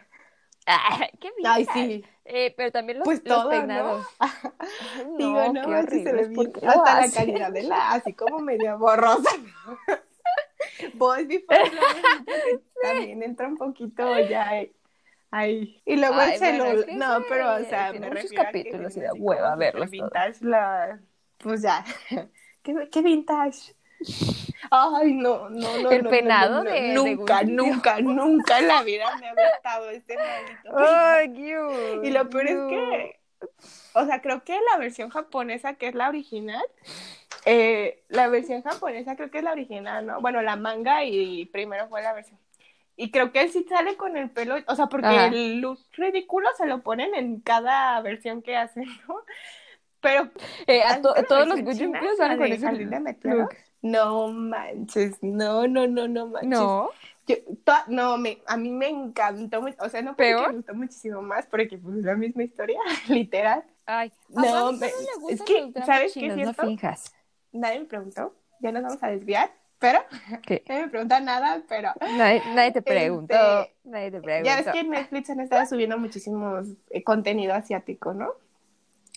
Speaker 1: Ah, qué bien.
Speaker 2: Ay, sí.
Speaker 1: Eh, pero también los,
Speaker 2: Pues
Speaker 1: los
Speaker 2: todo, ¿no?
Speaker 1: peinados. Ay, no,
Speaker 2: Digo, no, se ve bien.
Speaker 1: ¿Por qué lo
Speaker 2: Hasta la
Speaker 1: hacen?
Speaker 2: calidad de la, así como medio borrosa. Boys Before también entra un poquito ya ahí. ahí. Y luego
Speaker 1: Ay,
Speaker 2: el celular. no, pero, o sea, me
Speaker 1: muchos capítulos y
Speaker 2: así
Speaker 1: hueva verlos todos.
Speaker 2: vintage la... Pues ya. ¿Qué, qué vintage? Ay, no, no, no.
Speaker 1: El
Speaker 2: no,
Speaker 1: peinado
Speaker 2: no, no,
Speaker 1: de- de
Speaker 2: Nunca, nunca, nunca en la vida me ha gustado este maldito
Speaker 1: Ay, cute,
Speaker 2: y lo peor es que, o sea, creo que la versión japonesa, que es la original, eh, la versión japonesa creo que es la original, ¿no? Bueno, la manga y primero fue la versión. Y creo que él sí sale con el pelo, o sea, porque
Speaker 1: Ajá.
Speaker 2: el look ridículo se lo ponen en cada versión que hacen, ¿no? Pero
Speaker 1: Eh, a
Speaker 2: ¿has
Speaker 1: to-
Speaker 2: visto la
Speaker 1: todos los? Jump salen con ese look.
Speaker 2: No manches, no, no, no, no manches.
Speaker 1: No.
Speaker 2: Yo, no, me, a mí me encantó, o sea, no porque me gustó muchísimo más, porque pues es la misma historia, literal.
Speaker 1: Ay,
Speaker 2: No, me-
Speaker 1: no
Speaker 2: es que, ¿sabes qué es
Speaker 1: no
Speaker 2: cierto?
Speaker 1: finjas.
Speaker 2: Nadie me preguntó, ya nos vamos a desviar, pero
Speaker 1: ¿Qué?
Speaker 2: nadie me pregunta nada, pero
Speaker 1: Nadie, nadie te preguntó.
Speaker 2: Este,
Speaker 1: nadie te preguntó.
Speaker 2: ya ves que en Netflix han estado subiendo muchísimos eh, contenido asiático, ¿no?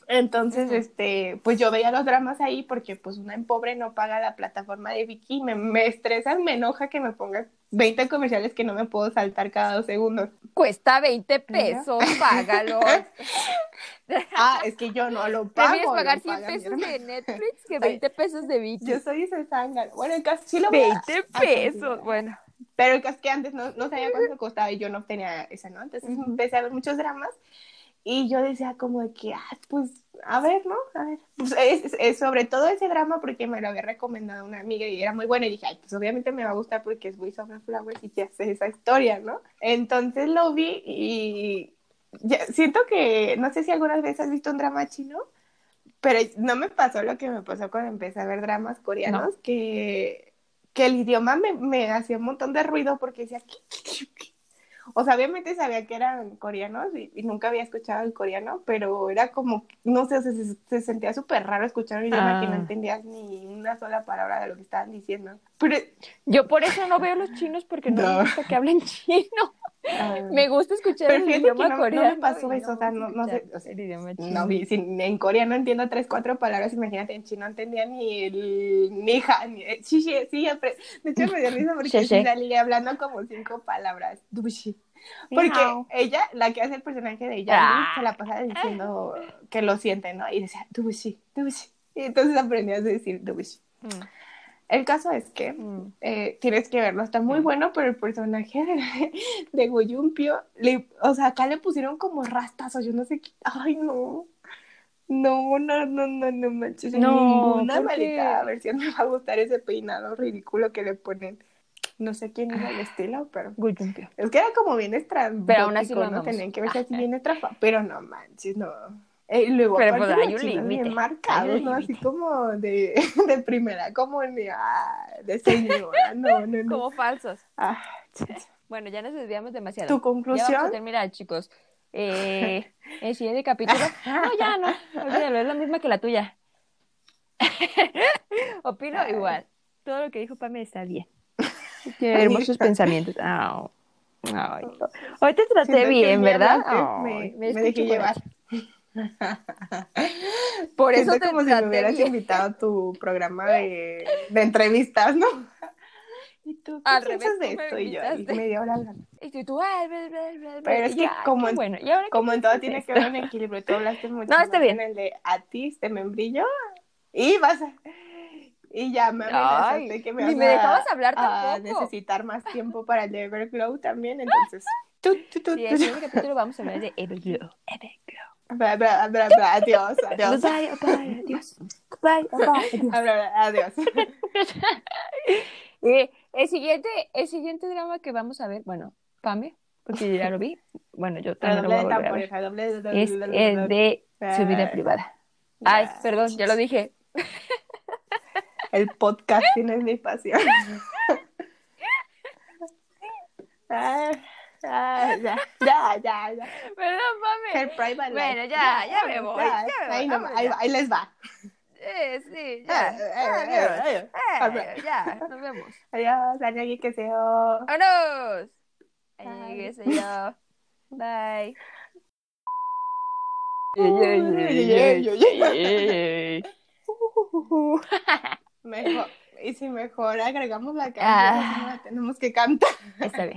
Speaker 2: Entonces,
Speaker 1: Ujú.
Speaker 2: este, pues yo veía los dramas ahí porque pues una en pobre no paga la plataforma de Viki, me, me estresan, me enoja que me pongan 20 comerciales que no me puedo saltar cada dos segundos.
Speaker 1: Cuesta 20 pesos, págalo.
Speaker 2: Ah, es que yo no lo pago.
Speaker 1: Prefieres pagar
Speaker 2: lo
Speaker 1: 100
Speaker 2: paga mi
Speaker 1: pesos de Netflix que 20 pesos de Vicky.
Speaker 2: Yo soy ese zángano. Bueno, el caso sí lo voy a-
Speaker 1: 20
Speaker 2: a
Speaker 1: pesos. Bueno,
Speaker 2: Pero el caso que antes no, no sabía cuánto costaba y yo no tenía esa, ¿no? Entonces
Speaker 1: Ujú.
Speaker 2: empecé a ver muchos dramas y yo decía como de que, ah, pues, a ver, ¿no? A ver. Pues, es, sobre todo ese drama porque me lo había recomendado una amiga y era muy bueno y dije, ay, pues obviamente me va a gustar porque es Voice Over Flowers y te hace esa historia, ¿no? Entonces lo vi y ya- siento que, no sé si algunas veces has visto un drama chino, pero no me pasó lo que me pasó cuando empecé a ver dramas coreanos, que, que el idioma me, me hacía un montón de ruido porque decía, "¿Qué, qué, qué, qué?". O sea, obviamente sabía que eran coreanos y, y nunca había escuchado el coreano, pero era como, no sé, se, se- se sentía súper raro escuchar un idioma que no
Speaker 1: Ah.
Speaker 2: entendías ni una sola palabra de lo que estaban diciendo. Pero,
Speaker 1: Yo por eso no veo los chinos porque no,
Speaker 2: No.
Speaker 1: me gusta que hablen chino.
Speaker 2: ah,
Speaker 1: Me gusta escuchar
Speaker 2: Pero
Speaker 1: el idioma
Speaker 2: que no- no me
Speaker 1: coreano.
Speaker 2: pasó eso, o sea, no- sé, o sea,
Speaker 1: el idioma chino.
Speaker 2: no, si en coreano entiendo tres, cuatro palabras, imagínate, en chino no entendía ni el ni ja, ni eh, sí, sí, sí, de hecho me dio risa porque salía hablando como cinco palabras, dushi. Porque ella, la que hace el personaje de
Speaker 1: Ah.
Speaker 2: se la pasa diciendo que lo siente, ¿no? Y decía, dushi, dushi. Y entonces aprendí a decir dushi.
Speaker 1: Mm,
Speaker 2: El caso es que
Speaker 1: mm.
Speaker 2: eh, tienes que verlo, está muy bueno, pero el personaje de, de Goyumpio, le, o sea, acá le pusieron como rastas o yo no sé qué, ay no, no, no, no, no, no manches,
Speaker 1: No,
Speaker 2: ninguna maldita versión me va a gustar ese peinado ridículo que le ponen, no sé quién hizo el estilo, pero es que era como bien estrambótico,
Speaker 1: Pero aún así lo
Speaker 2: ¿no? Tenían que verse así bien estrafa, pero no manches, no. Eh, y luego,
Speaker 1: Pero, pues, hay un límite,
Speaker 2: bien marcados, ¿no? Así como de, de primera, como de, ah, de señora, no, no, no.
Speaker 1: Como falsos.
Speaker 2: Ah.
Speaker 1: Bueno, ya nos desviamos demasiado.
Speaker 2: ¿Tu
Speaker 1: Ya vamos a
Speaker 2: conclusión?
Speaker 1: terminar, chicos. Eh, el siguiente capítulo. No, ya no. Olvídalo, es la misma que la tuya. Opino igual. Todo lo que dijo Pame está bien. Tiene hermosos pensamientos. Ay. Hoy te traté
Speaker 2: Siento
Speaker 1: bien,
Speaker 2: me
Speaker 1: ¿verdad? Ay,
Speaker 2: me, me
Speaker 1: escucho
Speaker 2: dejé llevar.
Speaker 1: Por eso
Speaker 2: Siento
Speaker 1: te
Speaker 2: como si me
Speaker 1: traté
Speaker 2: hubieras
Speaker 1: bien.
Speaker 2: invitado a tu programa de, de entrevistas, ¿no? ¿Y tú qué
Speaker 1: Al
Speaker 2: piensas
Speaker 1: revés,
Speaker 2: de
Speaker 1: me
Speaker 2: esto? Y yo, y media hora hablando.
Speaker 1: Y tú, ay, bla, bla, bla,
Speaker 2: Pero es que
Speaker 1: ya,
Speaker 2: como
Speaker 1: qué
Speaker 2: en-
Speaker 1: bueno. ¿Y ahora qué
Speaker 2: Como en todo tiene
Speaker 1: de
Speaker 2: que
Speaker 1: esto?
Speaker 2: haber un equilibrio. Tú hablaste mucho
Speaker 1: No, está bien.
Speaker 2: en el de Atis, de membrillo, y vas a... Y ya me amenazaste que me vas
Speaker 1: me
Speaker 2: a-
Speaker 1: dejabas hablar
Speaker 2: a
Speaker 1: tampoco.
Speaker 2: necesitar más tiempo para el de Everglow también, entonces... Tú, tú, tú,
Speaker 1: Sí, en el siguiente capítulo vamos a hablar de Everglow. Everglow.
Speaker 2: Bla, bla, bla, Adiós, adiós.
Speaker 1: Goodbye, bye, adiós. Goodbye, bye, adiós. Eh, el siguiente, el siguiente drama que vamos a ver, bueno, Pame, porque ya lo vi. Bueno, yo también lo voy a volver a ver. Es el de su vida privada. Ay, perdón, ya lo dije.
Speaker 2: El podcasting es mi pasión. Ah, ah, ya, ya, ya, ya.
Speaker 1: Perdón, Pame.
Speaker 2: El private
Speaker 1: Bueno,
Speaker 2: life.
Speaker 1: ya, ya me voy, ya me voy,
Speaker 2: ahí, no- ahí-
Speaker 1: ya.
Speaker 2: ahí les va.
Speaker 1: Eh, sí, ya.
Speaker 2: eh,
Speaker 1: Adiós.
Speaker 2: eh, eh.
Speaker 1: Eh, ya, nos vemos.
Speaker 2: Adiós, que seo.
Speaker 1: ¡Vámonos!
Speaker 2: Bye.
Speaker 1: Yo. Bye.
Speaker 2: Mejor, y si mejor agregamos la canción,
Speaker 1: Ah.
Speaker 2: la tenemos que cantar.
Speaker 1: Está bien.